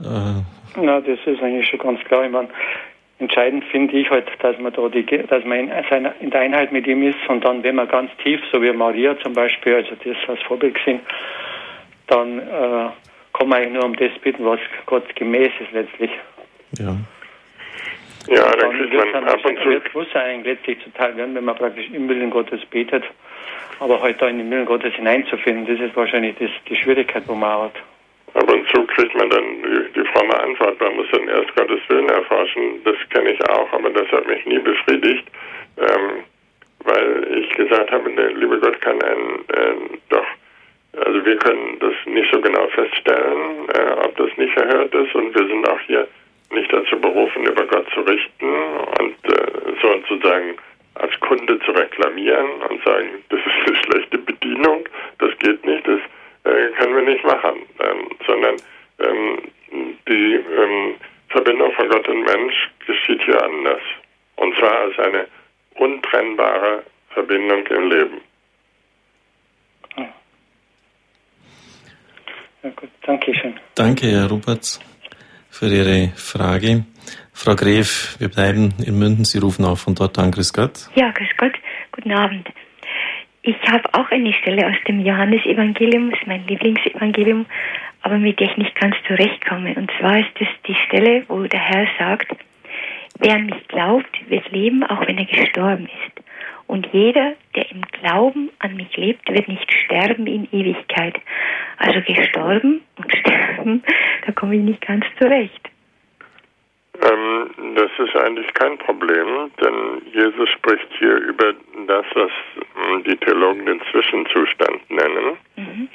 Äh Na, das ist eigentlich schon ganz klar. Ich meine, entscheidend finde ich halt, dass man da die, dass man in, seiner, in der Einheit mit ihm ist und dann, wenn man ganz tief, so wie Maria zum Beispiel, also das als Vorbild gesehen, dann äh, kann man eigentlich nur um das bitten, was Gott gemäß ist letztlich. Ja. Ja, dann, dann kriegt man ab und zu. Wird muss eigentlich letztlich zuteil werden, wenn man praktisch im Willen Gottes betet. Aber heute halt da in den Willen Gottes hineinzufinden, das ist wahrscheinlich das, die Schwierigkeit, wo man hat. Ab und zu kriegt man dann die, die fromme Antwort, man muss dann erst Gottes Willen erforschen. Das kenne ich auch, aber das hat mich nie befriedigt, ähm, weil ich gesagt habe, der liebe Gott kann einen äh, doch, also wir können das nicht so genau feststellen, äh, ob das nicht verhört ist und wir sind auch hier nicht dazu berufen, über Gott zu richten und äh, sozusagen als Kunde zu reklamieren und sagen, das ist eine schlechte Bedienung, das geht nicht, das äh, können wir nicht machen, ähm, sondern ähm, die ähm, Verbindung von Gott und Mensch geschieht hier anders. Und zwar als eine untrennbare Verbindung im Leben. Ja, gut, danke schön. Danke, Herr Rupertz für Ihre Frage. Frau Gref, wir bleiben in München. Sie rufen auch von dort an. Grüß Gott. Ja, grüß Gott. Guten Abend. Ich habe auch eine Stelle aus dem Johannesevangelium, ist mein Lieblingsevangelium, aber mit der ich nicht ganz zurechtkomme. Und zwar ist es die Stelle, wo der Herr sagt, wer an mich glaubt, wird leben, auch wenn er gestorben ist. Und jeder, der im Glauben an mich lebt, wird nicht sterben in Ewigkeit. Also gestorben und *laughs* sterben, da komme ich nicht ganz zurecht. Ähm, das ist eigentlich kein Problem, denn Jesus spricht hier über das, was hm, die Theologen den Zwischenzustand nennen. Mhm.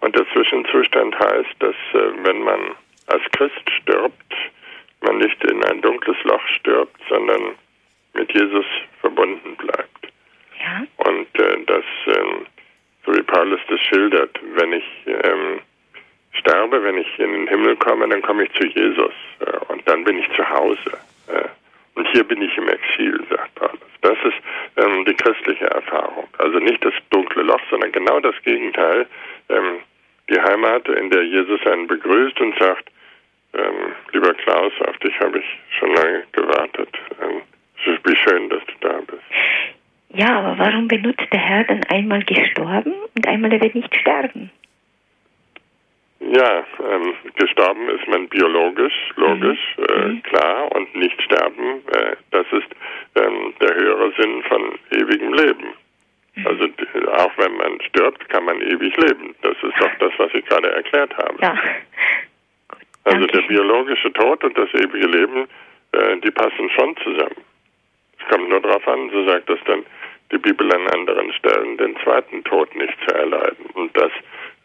Und der Zwischenzustand heißt, dass äh, wenn man als Christ stirbt, man nicht in ein dunkles Loch stirbt, sondern mit Jesus verbunden bleibt. Ja. Und äh, das, ähm, so wie Paulus das schildert, wenn ich ähm, sterbe, wenn ich in den Himmel komme, dann komme ich zu Jesus äh, und dann bin ich zu Hause. Äh, und hier bin ich im Exil, sagt Paulus. Das ist ähm, die christliche Erfahrung. Also nicht das dunkle Loch, sondern genau das Gegenteil. Ähm, die Heimat, in der Jesus einen begrüßt und sagt, ähm, lieber Klaus, auf dich habe ich schon lange gewartet. Ähm, wie schön, dass du da bist. Ja, aber warum benutzt der Herr dann einmal gestorben und einmal er wird nicht sterben? Ja, ähm, gestorben ist man biologisch, logisch, mhm. Äh, mhm. klar, und nicht sterben, äh, das ist ähm, der höhere Sinn von ewigem Leben. Mhm. Also auch wenn man stirbt, kann man ewig leben. Das ist doch das, was ich gerade erklärt habe. Ja. *laughs* Also der biologische Tod und das ewige Leben, äh, die passen schon zusammen. Es kommt nur darauf an, so sagt das dann die Bibel an anderen Stellen, den zweiten Tod nicht zu erleiden. Und das,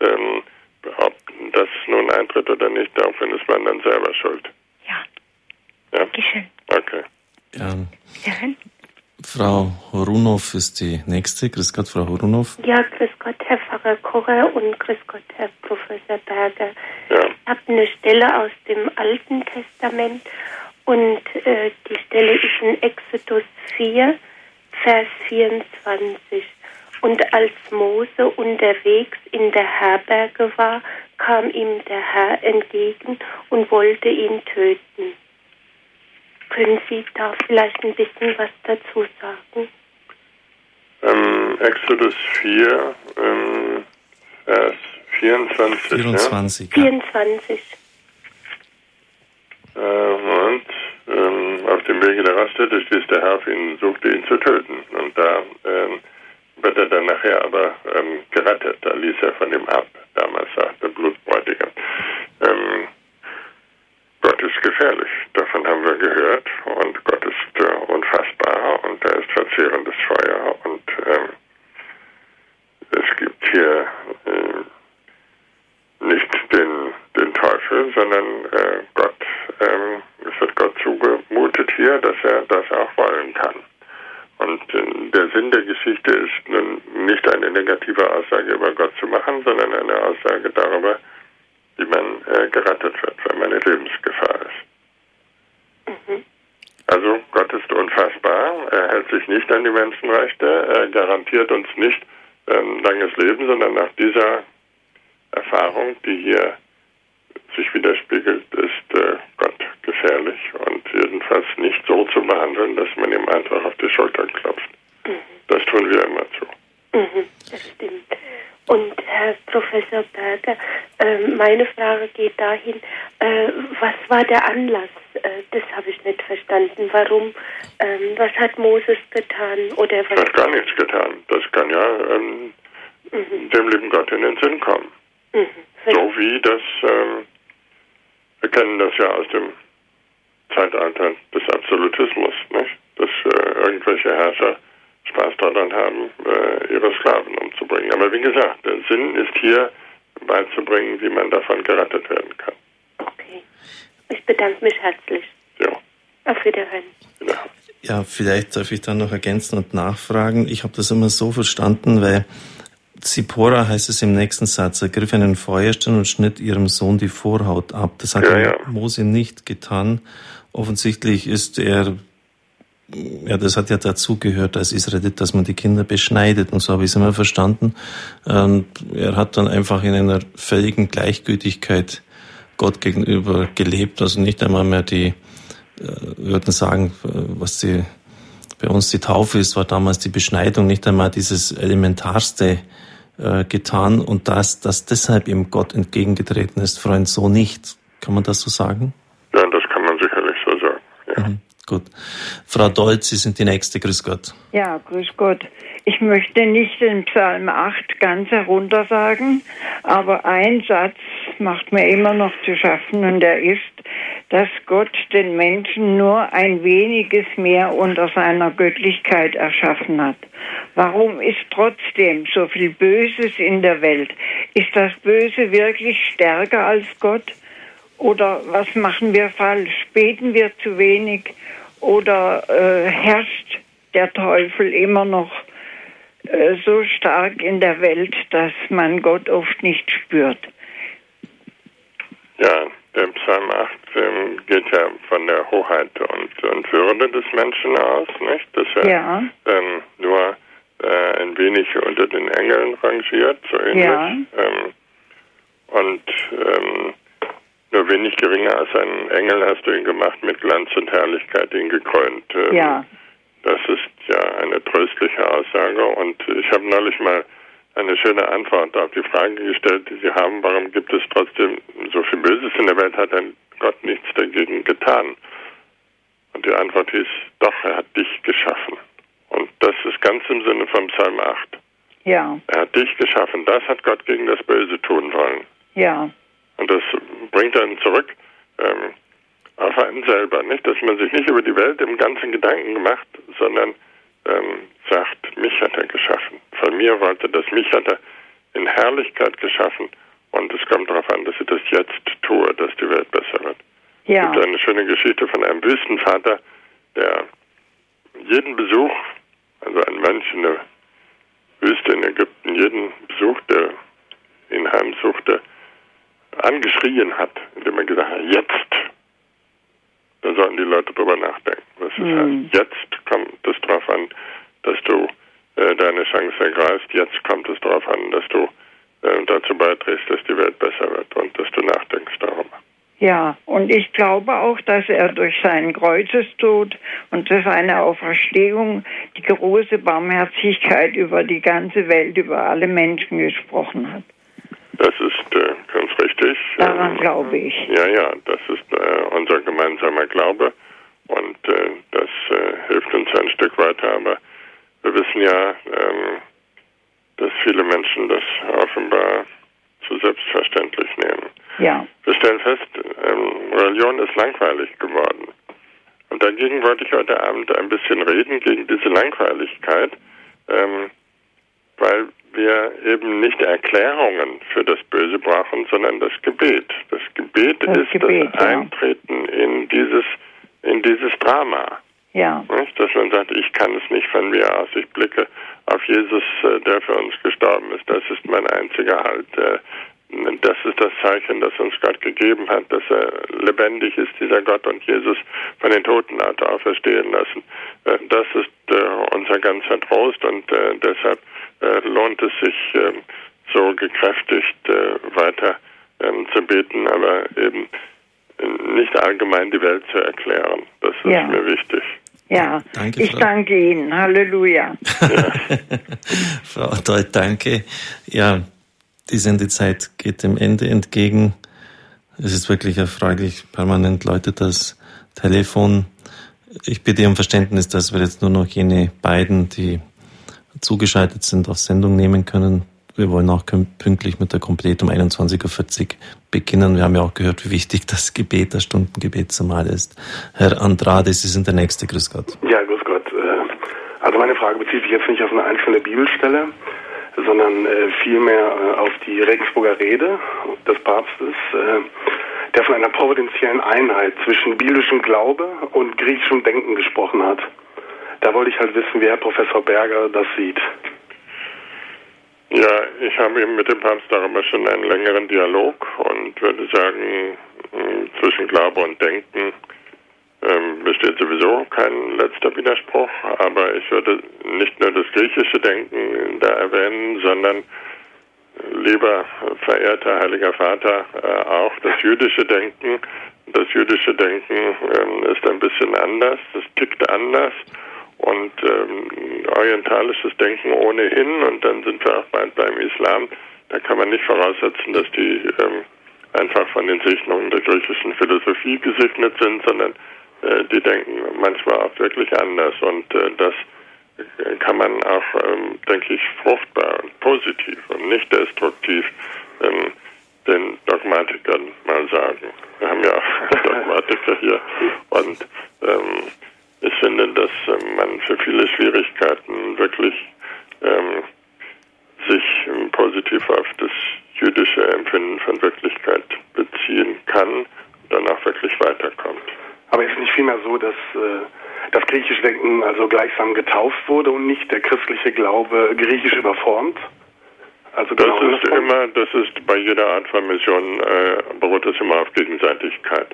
ähm, ob das nun eintritt oder nicht, daraufhin ist man dann selber schuld. Ja. Ja? Dankeschön. Okay. Ja. Ja. Frau Horunow ist die nächste. Grüß Gott, Frau Horunow. Ja, grüß Gott, Herr Pfarrer Kocher und grüß Gott, Herr Professor Berger. Ja. Ich habe eine Stelle aus dem Alten Testament und äh, die Stelle ist in Exodus 4, Vers 24. Und als Mose unterwegs in der Herberge war, kam ihm der Herr entgegen und wollte ihn töten. Können Sie da vielleicht ein bisschen was dazu sagen? Ähm, Exodus 4, ähm, Vers 24. 24. Ja. 24. Äh, und ähm, auf dem Wege der Raststätte stieß der Herr auf ihn, suchte ihn zu töten. Und da ähm, wird er dann nachher aber ähm, gerettet. Da ließ er von ihm ab. Damals sagte Blutbräutigam. Ähm, Gott ist gefährlich. Davon haben wir gehört. Und Gott ist äh, unfassbar und er ist verzehrendes Feuer. Und ähm, es gibt hier äh, nicht den, den Teufel, sondern äh, Gott. Ähm, es wird Gott zugemutet hier, dass er das auch wollen kann. Und äh, der Sinn der Geschichte ist nun nicht eine negative Aussage über Gott zu machen, sondern eine Aussage darüber, wie man äh, gerettet wird, wenn man in Lebensgefahr ist. Mhm. Also Gott ist unfassbar, er hält sich nicht an die Menschenrechte, er garantiert uns nicht ähm, langes Leben, sondern nach dieser Erfahrung, die hier sich widerspiegelt, ist äh, Gott gefährlich und jedenfalls zu behandeln, dass man ihm einfach auf die Schulter klopft. Mhm. Das tun wir immer zu. Mhm, das stimmt. Und Herr Professor Berger, äh, meine Frage geht dahin, äh, was war der Anlass? Äh, das habe ich nicht verstanden. Warum? Ähm, was hat Moses getan? Oder Er was? hat gar nichts getan. Das kann ja ähm, Mhm, dem lieben Gott in den Sinn kommen. mhm, So wie das, ähm, wir kennen das ja aus dem Zeitalter des Absolutismus, nicht? dass äh, irgendwelche Herrscher Spaß daran haben, äh, ihre Sklaven umzubringen. Aber wie gesagt, der Sinn ist hier beizubringen, wie man davon gerettet werden kann. okay. Ich bedanke mich herzlich. Ja, Auf Wiederhören. genau. Ja, vielleicht darf ich dann noch ergänzen und nachfragen. Ich habe das immer so verstanden, weil Zippora heißt es im nächsten Satz, ergriff einen Feuerstein und schnitt ihrem Sohn die Vorhaut ab. Das hat ja, ja. Mose nicht getan. Offensichtlich ist er, ja, das hat ja dazu gehört als Israelit, dass man die Kinder beschneidet. Und so habe ich es immer verstanden. Und er hat dann einfach in einer völligen Gleichgültigkeit Gott gegenüber gelebt, also nicht einmal mehr die, äh, würden sagen, was die, bei uns die Taufe ist, war damals die Beschneidung, nicht einmal dieses Elementarste äh, getan und das, das deshalb ihm Gott entgegengetreten ist, Freund, so nicht. Kann man das so sagen? Ja, das kann man sicherlich so sagen. Ja. Mhm, gut. Frau Dolz, Sie sind die Nächste. Grüß Gott. Ja, grüß Gott. Ich möchte nicht den Psalm 8 ganz herunter sagen, aber ein Satz macht mir immer noch zu schaffen und der ist, dass Gott den Menschen nur ein weniges mehr unter seiner Göttlichkeit erschaffen hat. Warum ist trotzdem so viel Böses in der Welt? Ist das Böse wirklich stärker als Gott? Oder was machen wir falsch? Beten wir zu wenig? Oder äh, herrscht der Teufel immer noch äh, so stark in der Welt, dass man Gott oft nicht spürt? Ja, der Psalm 8 ähm, geht ja von der Hoheit und, und Würde des Menschen aus, nicht? Dass er Ja. ähm, nur äh, ein wenig unter den Engeln rangiert, so ähnlich. Ja. Ähm, und ähm, nur wenig geringer als ein Engel hast du ihn gemacht, mit Glanz und Herrlichkeit ihn gekrönt. Ähm, Ja. Das ist ja eine tröstliche Aussage und ich habe neulich mal eine schöne Antwort auf die Frage gestellt, die Sie haben, warum gibt es trotzdem so viel Böses in der Welt, hat ein Gott nichts dagegen getan? Und die Antwort hieß, doch, er hat dich geschaffen. Und das ist ganz im Sinne von Psalm 8. Ja, Er hat dich geschaffen. Das hat Gott gegen das Böse tun wollen. ja, Und das bringt dann zurück ähm, auf einen selber, nicht? Dass man sich nicht über die Welt im ganzen Gedanken macht, sondern ähm, sagt, mich hat er geschaffen. Von mir wollte das, mich hat er in Herrlichkeit geschaffen und es kommt darauf an, dass ich das jetzt tue, dass die Welt besser wird. Ja. Es gibt eine schöne Geschichte von einem Wüstenvater, der jeden Besuch, also ein Mönch in der Wüste in Ägypten, jeden Besuch, der ihn heimsuchte, angeschrien hat, indem er gesagt hat, jetzt. Da sollen die Leute drüber nachdenken. Was es mhm. heißt. Jetzt kommt es darauf an, dass du äh, deine Chance ergreifst. Jetzt kommt es darauf an, dass du äh, dazu beiträgst, dass die Welt besser wird und dass du nachdenkst darüber. Ja, und ich glaube auch, dass er durch seinen Kreuzestod und durch seine Auferstehung die große Barmherzigkeit über die ganze Welt, über alle Menschen gesprochen hat. Das ist äh, ganz richtig. Daran ähm, glaube ich. Ja, ja, das ist äh, unser gemeinsamer Glaube und äh, das äh, hilft uns ein Stück weiter. Aber wir wissen ja, ähm, dass viele Menschen das offenbar zu selbstverständlich nehmen. Ja. Wir stellen fest, ähm, Religion ist langweilig geworden. Und dagegen wollte ich heute Abend ein bisschen reden, gegen diese Langweiligkeit, ähm, weil wir eben nicht Erklärungen für das Böse brauchen, sondern das Gebet. Das Gebet das ist Gebet, das ja. Eintreten in dieses, in dieses Drama. Ja. Nicht? Dass man sagt, ich kann es nicht von mir aus, ich blicke auf Jesus, äh, der für uns gestorben ist. Das ist mein einziger Halt. Äh, das ist das Zeichen, das uns Gott gegeben hat, dass er lebendig ist, dieser Gott, und Jesus von den Toten hat auferstehen lassen. Äh, das ist unser ganzer Trost und deshalb lohnt es sich, ähm, so gekräftigt weiter ähm, zu beten, aber eben nicht allgemein die Welt zu erklären. Das ist ja. mir wichtig. Ja, danke, ich Frau. danke Ihnen. Halleluja. *laughs* Frau Deut, danke. Ja, die Sendezeit geht dem Ende entgegen. Es ist wirklich erfreulich. Permanent läutet das Telefon. Ich bitte um Verständnis, dass wir jetzt nur noch jene beiden, die zugeschaltet sind, auf Sendung nehmen können. Wir wollen auch pünktlich mit der Komplett um 21.40 Uhr beginnen. Wir haben ja auch gehört, wie wichtig das Gebet, das Stundengebet zumal ist. Herr Andrade, Sie sind der Nächste. Grüß Gott. Ja, grüß Gott. Äh, also meine Frage bezieht sich jetzt nicht auf eine einzelne Bibelstelle, sondern äh, vielmehr äh, auf die Regensburger Rede des Papstes, der von einer providentiellen Einheit zwischen biblischem Glaube und griechischem Denken gesprochen hat. Da wollte ich halt wissen, wie Herr Professor Berger das sieht. Ja, ich habe eben mit dem Papst darüber schon einen längeren Dialog und würde sagen, hm, zwischen Glaube und Denken ähm, besteht sowieso kein letzter Widerspruch, aber ich würde nicht nur das griechische Denken da erwähnen, sondern lieber verehrter Heiliger Vater, äh, auch das jüdische Denken. Das jüdische Denken ähm, ist ein bisschen anders, es tickt anders und ähm, orientalisches Denken ohnehin und dann sind wir auch bald beim Islam. Da kann man nicht voraussetzen, dass die ähm, einfach von den Segnungen der griechischen Philosophie gesegnet sind, sondern äh, die denken manchmal auch wirklich anders und äh, das kann man auch, ähm, denke ich, fruchtbar und positiv und nicht destruktiv ähm, den Dogmatikern mal sagen. Wir haben ja auch *laughs* Dogmatiker hier und ähm, ich finde, dass ähm, man für viele Schwierigkeiten wirklich ähm, sich ähm, positiv auf das jüdische Empfinden von Wirklichkeit beziehen kann und dann auch wirklich weiterkommt. Aber ist es nicht vielmehr so, dass äh, das griechische Denken also gleichsam getauft wurde und nicht der christliche Glaube griechisch überformt? Also genau das ist immer, das ist bei jeder Art von Mission äh, beruht es immer auf Gegenseitigkeit.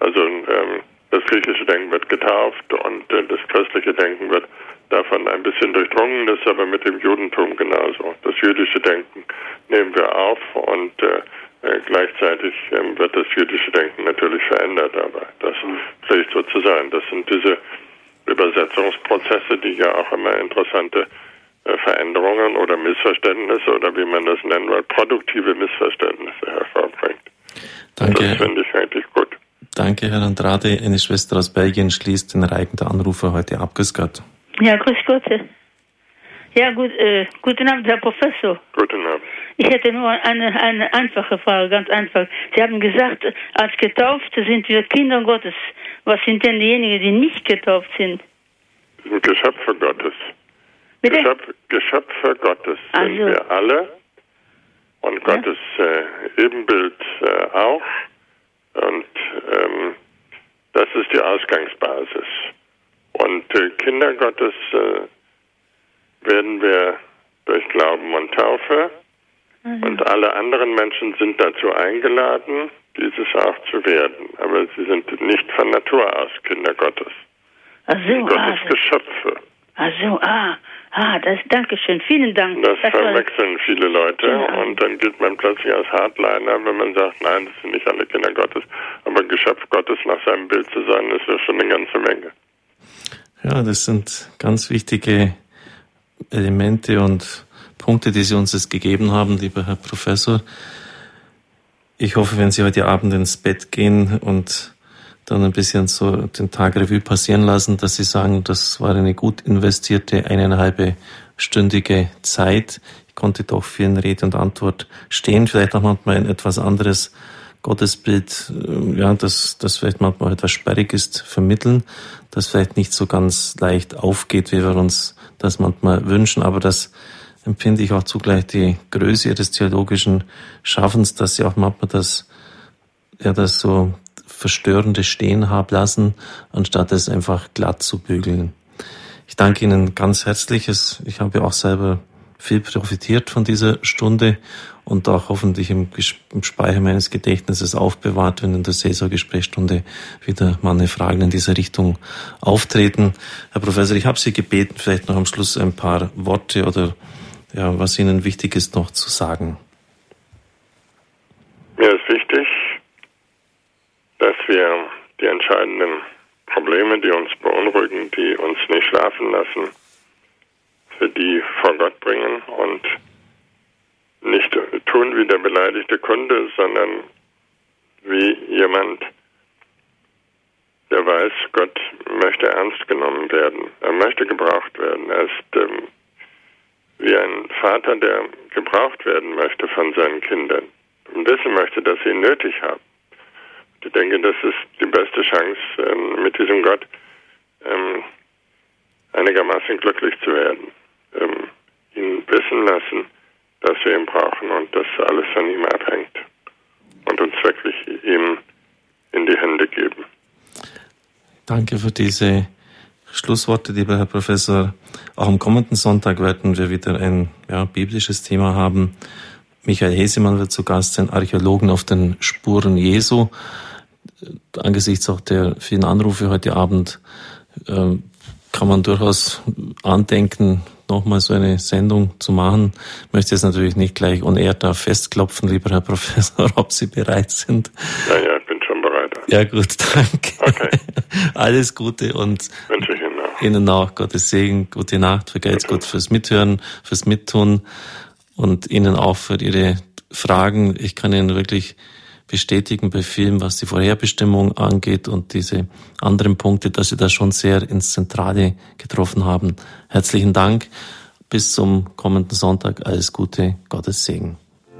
Also ähm, das griechische Denken wird getauft und äh, das christliche Denken wird davon ein bisschen durchdrungen, das ist aber mit dem Judentum genauso. Das jüdische Denken nehmen wir auf und äh, äh, gleichzeitig ähm, wird das jüdische Denken natürlich verändert, aber das pflegt so zu sein. Das sind diese Übersetzungsprozesse, die ja auch immer interessante äh, Veränderungen oder Missverständnisse oder wie man das nennen will, produktive Missverständnisse hervorbringt. Danke. Das finde ich eigentlich gut. Danke, Herr Andrade. Eine Schwester aus Belgien schließt den Reigen der Anrufer heute ab. Grüß Gott. Ja, grüß Gott. Ja, gut, äh, guten Abend, Herr Professor. Guten Abend. Ich hätte nur eine, eine einfache Frage, ganz einfach. Sie haben gesagt, als Getaufte sind wir Kinder Gottes. Was sind denn diejenigen, die nicht getauft sind? Geschöpfe Gottes. Geschöpf, Geschöpfe Gottes sind also. wir alle. Und ja. Gottes äh, Ebenbild äh, auch. Und ähm, das ist die Ausgangsbasis. Und äh, Kinder Gottes äh, werden wir durch Glauben und Taufe Mhm. Und alle anderen Menschen sind dazu eingeladen, dieses auch zu werden. Aber sie sind nicht von Natur aus Kinder Gottes. Ach so, Gottes ah, Geschöpfe. Ach so, ah, ah, das, danke schön, vielen Dank. Das, das verwechseln war... viele Leute genau. und dann gilt man plötzlich als Hardliner, wenn man sagt, nein, das sind nicht alle Kinder Gottes, aber Geschöpf Gottes nach seinem Bild zu sein, ist ja schon eine ganze Menge. Ja, das sind ganz wichtige Elemente und Punkte, die Sie uns jetzt gegeben haben, lieber Herr Professor. Ich hoffe, wenn Sie heute Abend ins Bett gehen und dann ein bisschen so den Tag Revue passieren lassen, dass Sie sagen, das war eine gut investierte eineinhalb stündige Zeit. Ich konnte doch für eine Rede und Antwort stehen, vielleicht auch manchmal ein etwas anderes Gottesbild, äh, ja, das, das vielleicht manchmal etwas sperrig ist, vermitteln, das vielleicht nicht so ganz leicht aufgeht, wie wir uns das manchmal wünschen, aber das empfinde ich auch zugleich die Größe ihres theologischen Schaffens, dass sie auch manchmal das, ja, das so Verstörende stehen haben lassen, anstatt es einfach glatt zu bügeln. Ich danke Ihnen ganz herzlich. Ich habe auch selber viel profitiert von dieser Stunde und auch hoffentlich im, Speicher meines Gedächtnisses aufbewahrt, wenn in der Saisongesprächsstunde wieder mal eine Fragen in dieser Richtung auftreten. Herr Professor, ich habe Sie gebeten, vielleicht noch am Schluss ein paar Worte oder ja, was Ihnen wichtig ist, noch zu sagen. Mir ist wichtig, dass wir die entscheidenden Probleme, die uns beunruhigen, die uns nicht schlafen lassen, für die vor Gott bringen und nicht tun wie der beleidigte Kunde, sondern wie jemand, der weiß, Gott möchte ernst genommen werden. Er möchte gebraucht werden. Er ist ähm, wie ein Vater, der gebraucht werden möchte von seinen Kindern und wissen möchte, dass sie ihn nötig haben. Ich denke, das ist die beste Chance, ähm, mit diesem Gott ähm, einigermaßen glücklich zu werden. Ähm, ihn wissen lassen, dass wir ihn brauchen und dass alles von ihm abhängt und uns wirklich ihm in die Hände geben. Danke für diese Schlussworte, lieber Herr Professor. Auch am kommenden Sonntag werden wir wieder ein ja, biblisches Thema haben. Michael Hesemann wird zu Gast sein, Archäologen auf den Spuren Jesu. Angesichts auch der vielen Anrufe heute Abend äh, kann man durchaus andenken, nochmal so eine Sendung zu machen. Ich möchte jetzt natürlich nicht gleich on air da festklopfen, lieber Herr *laughs* Professor, ob Sie bereit sind. Ja, ja, ich bin schon bereit. Ja, gut, danke. Okay. *laughs* Alles Gute und wünsche ich Ihnen auch. Ihnen auch Gottes Segen, gute Nacht, vergelt's Gott fürs Mithören, fürs Mittun und Ihnen auch für Ihre Fragen. Ich kann Ihnen wirklich bestätigen bei vielen, was die Vorherbestimmung angeht und diese anderen Punkte, dass Sie da schon sehr ins Zentrale getroffen haben. Herzlichen Dank. Bis zum kommenden Sonntag. Alles Gute. Gottes Segen.